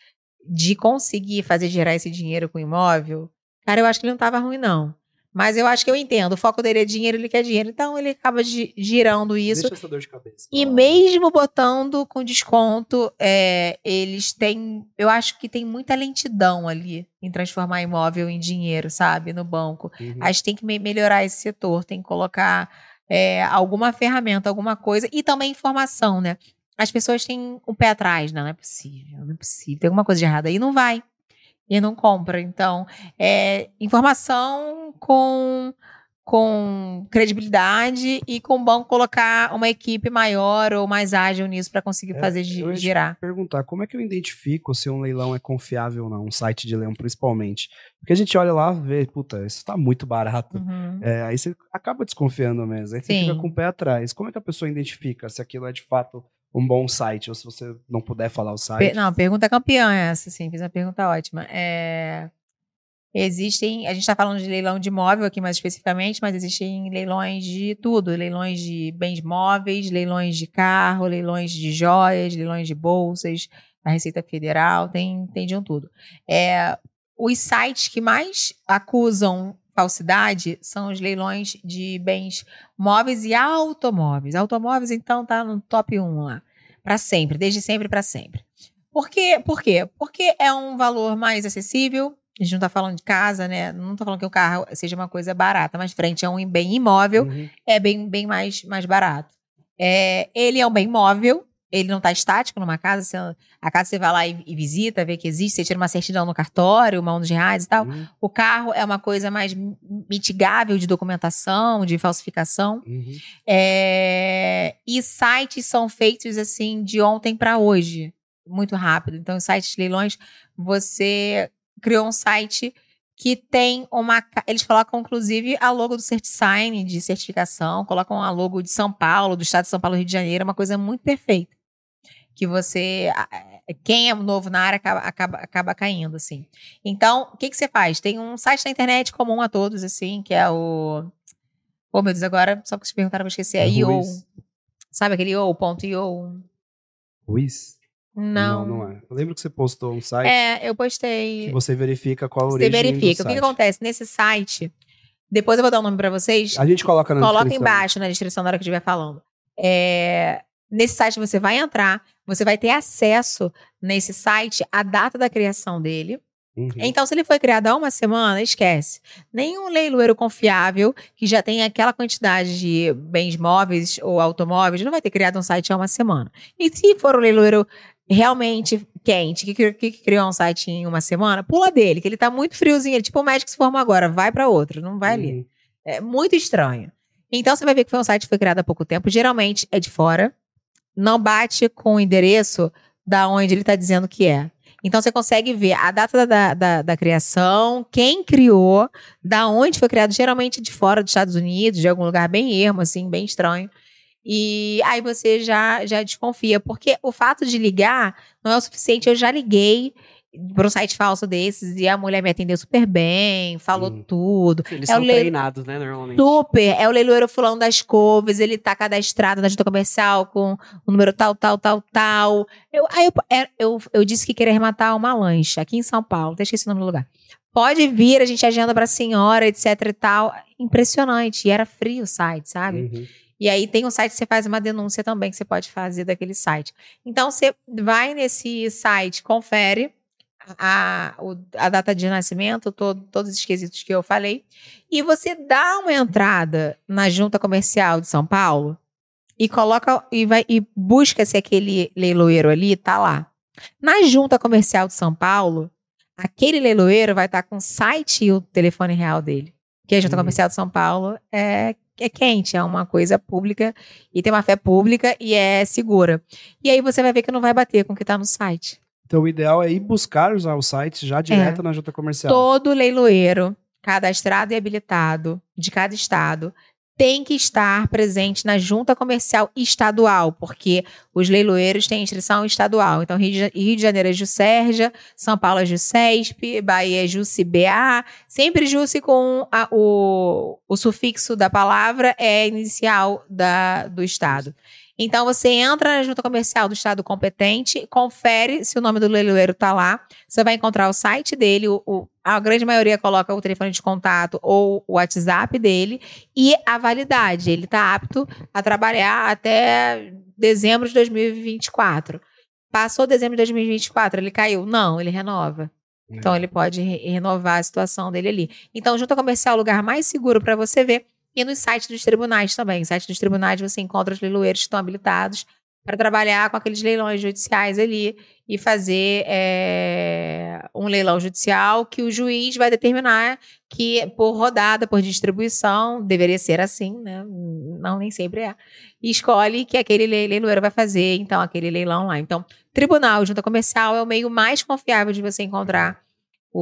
de conseguir fazer gerar esse dinheiro com imóvel, cara, eu acho que ele não tava ruim, não. Mas eu acho que eu entendo. O foco dele é dinheiro, ele quer dinheiro. Então ele acaba gi- girando isso. Deixa essa dor de cabeça. E mesmo botando com desconto, é, eles têm. Eu acho que tem muita lentidão ali em transformar imóvel em dinheiro, sabe? No banco. Uhum. A gente tem que me- melhorar esse setor, tem que colocar é, alguma ferramenta, alguma coisa, e também informação, né? As pessoas têm o pé atrás, não, não é possível, não é possível, tem alguma coisa de errado aí, não vai. E não compra. Então, é, informação com, com credibilidade e com o banco colocar uma equipe maior ou mais ágil nisso para conseguir É, fazer eu girar. perguntar como é que eu identifico se um leilão é confiável ou não, um site de leilão principalmente. Porque a gente olha lá e vê, puta, isso tá muito barato. Uhum. É, aí você acaba desconfiando mesmo. Aí você Sim. fica com o pé atrás. Como é que a pessoa identifica se aquilo é de fato um bom site? Ou se você não puder falar o site? Per- não, pergunta campeã essa, sim. Fiz uma pergunta ótima. É, existem, a gente está falando de leilão de imóvel aqui mais especificamente, mas existem leilões de tudo, leilões de bens móveis, leilões de carro, leilões de joias, leilões de bolsas, da Receita Federal, tem, tem de um tudo. É, os sites que mais acusam falsidade são os leilões de bens móveis e automóveis. Automóveis, então, tá no top 1 lá. Para sempre, desde sempre para sempre. Por quê? Por quê? Porque é um valor mais acessível. A gente não tá falando de casa, né? Não tô falando que o carro seja uma coisa barata, mas frente a um bem imóvel, Uhum. é bem, bem mais, mais barato. É, ele é um bem móvel, ele não está estático numa casa. Você, a casa você vai lá e, e visita, vê que existe, você tira uma certidão no cartório, uma um de reais e tal. Uhum. O carro é uma coisa mais mi- mitigável de documentação, de falsificação. Uhum. É, e sites são feitos assim de ontem para hoje, muito rápido. Então, sites de leilões, você criou um site que tem uma. Eles colocam, inclusive, a logo do CertiSign de certificação, colocam a logo de São Paulo, do estado de São Paulo, Rio de Janeiro, é uma coisa muito perfeita. Que você. Quem é novo na área acaba, acaba, acaba caindo, assim. Então, o que, que você faz? Tem um site na internet comum a todos, assim, que é o. Pô, meu Deus, agora, só porque vocês perguntaram, eu esqueci. É, É IO. Sabe aquele IO, ponto IO? Ruiz? Não. não, é. Eu lembro que você postou um site É, eu postei. que você verifica qual a Você origem do verifica. O que, que acontece? Nesse site, depois eu vou dar o nome pra vocês. A gente coloca na Coloca descrição. embaixo na descrição na hora que eu estiver falando. É, nesse site você vai entrar, você vai ter acesso nesse site à data da criação dele. Uhum. Então, se ele foi criado há uma semana, esquece. Nenhum leiloeiro confiável que já tem aquela quantidade de bens móveis ou automóveis não vai ter criado um site há uma semana. E se for um leiloeiro realmente quente, que, cri- que criou um site em uma semana, pula dele, que ele tá muito friozinho. Ele, tipo o médico que se formou agora, vai para outro, não vai ali. Uhum. É muito estranho. Então você vai ver que foi um site que foi criado há pouco tempo. Geralmente é de fora. Não bate com o endereço da onde ele está dizendo que é. Então você consegue ver a data da, da, da criação, quem criou, da onde foi criado, geralmente de fora dos Estados Unidos, de algum lugar bem ermo, assim, bem estranho. E aí você já, já desconfia, porque o fato de ligar não é o suficiente. Eu já liguei para um site falso desses e a mulher me atendeu super bem, falou Hum. tudo. Eles É são treinados, né, normalmente. Super. É o leiloeiro fulano das couves, ele tá cadastrado na junta comercial com o número tal, tal, tal, tal. Eu, aí eu, é, eu, eu disse que queria arrematar uma lancha aqui em São Paulo, até esqueci o nome do lugar. Pode vir, a gente agenda pra senhora, etc e tal. Impressionante. E era frio o site, sabe? Uhum. E aí tem um site que você faz uma denúncia também que você pode fazer daquele site. Então você vai nesse site, confere a, a data de nascimento, todo- todos os quesitos que eu falei, e você dá uma entrada na junta comercial de São Paulo e coloca e vai e busca se aquele leiloeiro ali tá lá. Na junta comercial de São Paulo, aquele leiloeiro vai estar com o site e o telefone real dele. Porque a junta Uhum. comercial de São Paulo é é quente, é uma coisa pública e tem uma fé pública e é segura. E aí você vai ver que não vai bater com o que está no site. Então o ideal é ir buscar usar o site já direto na junta comercial. Todo leiloeiro cadastrado e habilitado de cada estado tem que estar presente na junta comercial estadual, porque os leiloeiros têm inscrição estadual. Então, Rio de, Janeiro é Juscerja, São Paulo é Juscesp, Bahia é JuSBA, sempre Jusce com a, o, o sufixo da palavra é inicial da, do estado. Então você entra na junta comercial do estado competente, confere se o nome do leiloeiro está lá. Você vai encontrar o site dele, o, o, a grande maioria coloca o telefone de contato ou o WhatsApp dele e a validade. Ele está apto a trabalhar até dezembro de 2024. Passou dezembro de 2024, ele caiu? Não, ele renova. Então ele pode re renovar a situação dele ali. Então, junta comercial é o lugar mais seguro para você ver e nos sites dos tribunais também. No site dos tribunais você encontra os leiloeiros que estão habilitados para trabalhar com aqueles leilões judiciais ali e fazer é, um leilão judicial que o juiz vai determinar que por rodada, por distribuição, deveria ser assim, né? Não, nem sempre é. E escolhe que aquele leiloeiro vai fazer, então, aquele leilão lá. Então, tribunal, junta comercial, é o meio mais confiável de você encontrar o,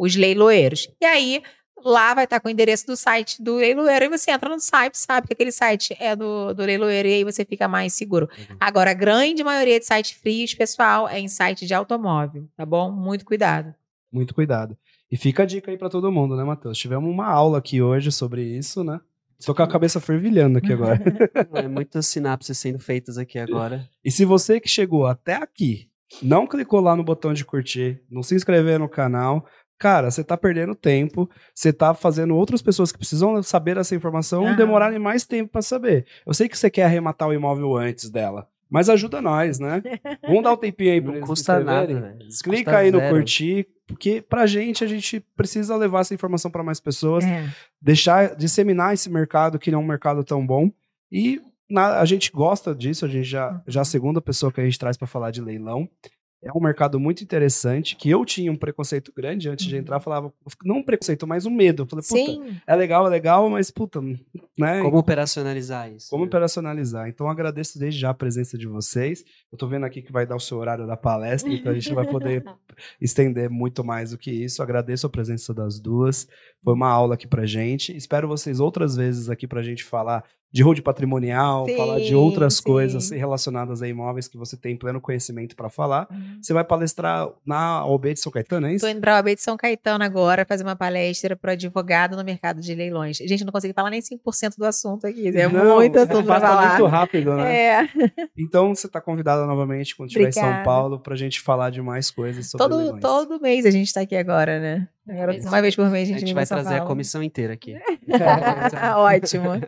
o, os leiloeiros. E aí, Lá vai estar com o endereço do site do leiloeiro e você entra no site, sabe que aquele site é do, do leiloeiro e aí você fica mais seguro. Uhum. Agora, a grande maioria de sites frios, pessoal, é em site de automóvel, tá bom? Muito cuidado. Muito cuidado. E fica a dica aí para todo mundo, né, Matheus? Tivemos uma aula aqui hoje sobre isso, né? Estou com a cabeça fervilhando aqui agora. *laughs* é muitas sinapses sendo feitas aqui agora. E se você que chegou até aqui não clicou lá no botão de curtir, não se inscrever no canal, cara, você tá perdendo tempo, você tá fazendo outras pessoas que precisam saber essa informação uhum. demorarem mais tempo para saber. Eu sei que você quer arrematar o imóvel antes dela, mas ajuda nós, né? *laughs* Vamos dar um tempinho aí pra Não custa nada, né? Clica aí zero. no curtir, porque pra gente, a gente precisa levar essa informação para mais pessoas, é. deixar, disseminar esse mercado, que não é um mercado tão bom, e na, a gente gosta disso, a gente já, já a segunda pessoa que a gente traz para falar de leilão. É um mercado muito interessante, que eu tinha um preconceito grande antes uhum. de entrar, falava, não um preconceito, mas um medo. Eu falei, puta, Sim. é legal, é legal, mas puta, né? Como operacionalizar isso? Como né? operacionalizar. Então agradeço desde já a presença de vocês. Eu tô vendo aqui que vai dar o seu horário da palestra, então a gente vai poder *laughs* estender muito mais do que isso. Agradeço a presença das duas. Foi uma aula aqui pra gente. Espero vocês outras vezes aqui pra gente falar de road patrimonial, sim, falar de outras sim. coisas relacionadas a imóveis que você tem pleno conhecimento para falar. Uhum. Você vai palestrar na OB de São Caetano, é isso? Estou indo para a OB de São Caetano agora fazer uma palestra para advogado no mercado de leilões. Gente, não consegui falar nem 5% do assunto aqui. É não, muito assunto para falar. muito rápido, né? É. *laughs* Então você está convidada novamente quando estiver em São Paulo para a gente falar de mais coisas sobre todo, leilões. Todo mês a gente está aqui agora, né? Agora, uma vez por mês a gente, a gente vai trazer a comissão inteira aqui. *laughs* Ótimo.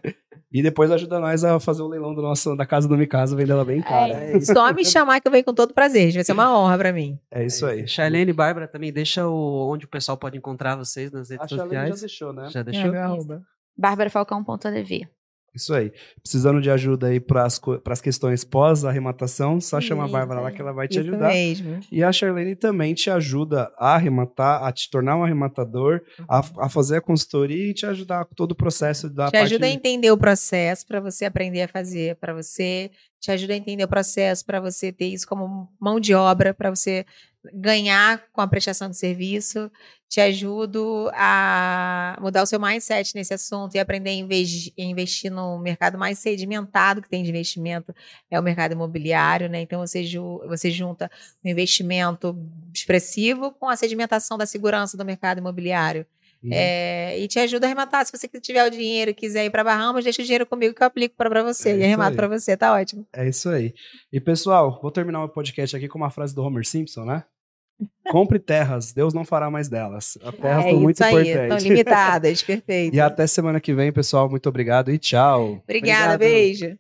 E depois ajuda nós a fazer o leilão do nosso, da casa do Mikasa, vender ela bem cara. É, só me chamar que eu venho com todo prazer, vai ser uma honra para mim. É isso aí. Charlene e Bárbara também deixa o, onde o pessoal pode encontrar vocês nas redes a sociais. já deixou, né? Já deixou? É, bárbarafalcão.tv isso aí. Precisando de ajuda aí para as questões pós-arrematação, só chama a Bárbara lá que ela vai te isso ajudar. Mesmo. E a Charlene também te ajuda a arrematar, a te tornar um arrematador, uhum. a, a, fazer a consultoria e te ajudar com todo o processo da Te ajuda a entender o processo para você aprender a fazer, para você te ajuda a entender o processo, para você ter isso como mão de obra, para você ganhar com a prestação de serviço, te ajudo a mudar o seu mindset nesse assunto e aprender a investir, no mercado mais sedimentado que tem de investimento, é o mercado imobiliário, né? Então você, você junta um investimento expressivo com a sedimentação da segurança do mercado imobiliário. Uhum. É, e te ajuda a arrematar. Se você tiver o dinheiro e quiser ir para Bahamas, deixa o dinheiro comigo que eu aplico para você é e arremato para você, tá ótimo. É isso aí. E pessoal, vou terminar o podcast aqui com uma frase do Homer Simpson, né? Compre terras, Deus não fará mais delas. As terras é estão muito aí, importantes. Estão limitadas, *laughs* perfeito. e até semana que vem, pessoal. Muito obrigado e tchau. Obrigada, Obrigado. beijo.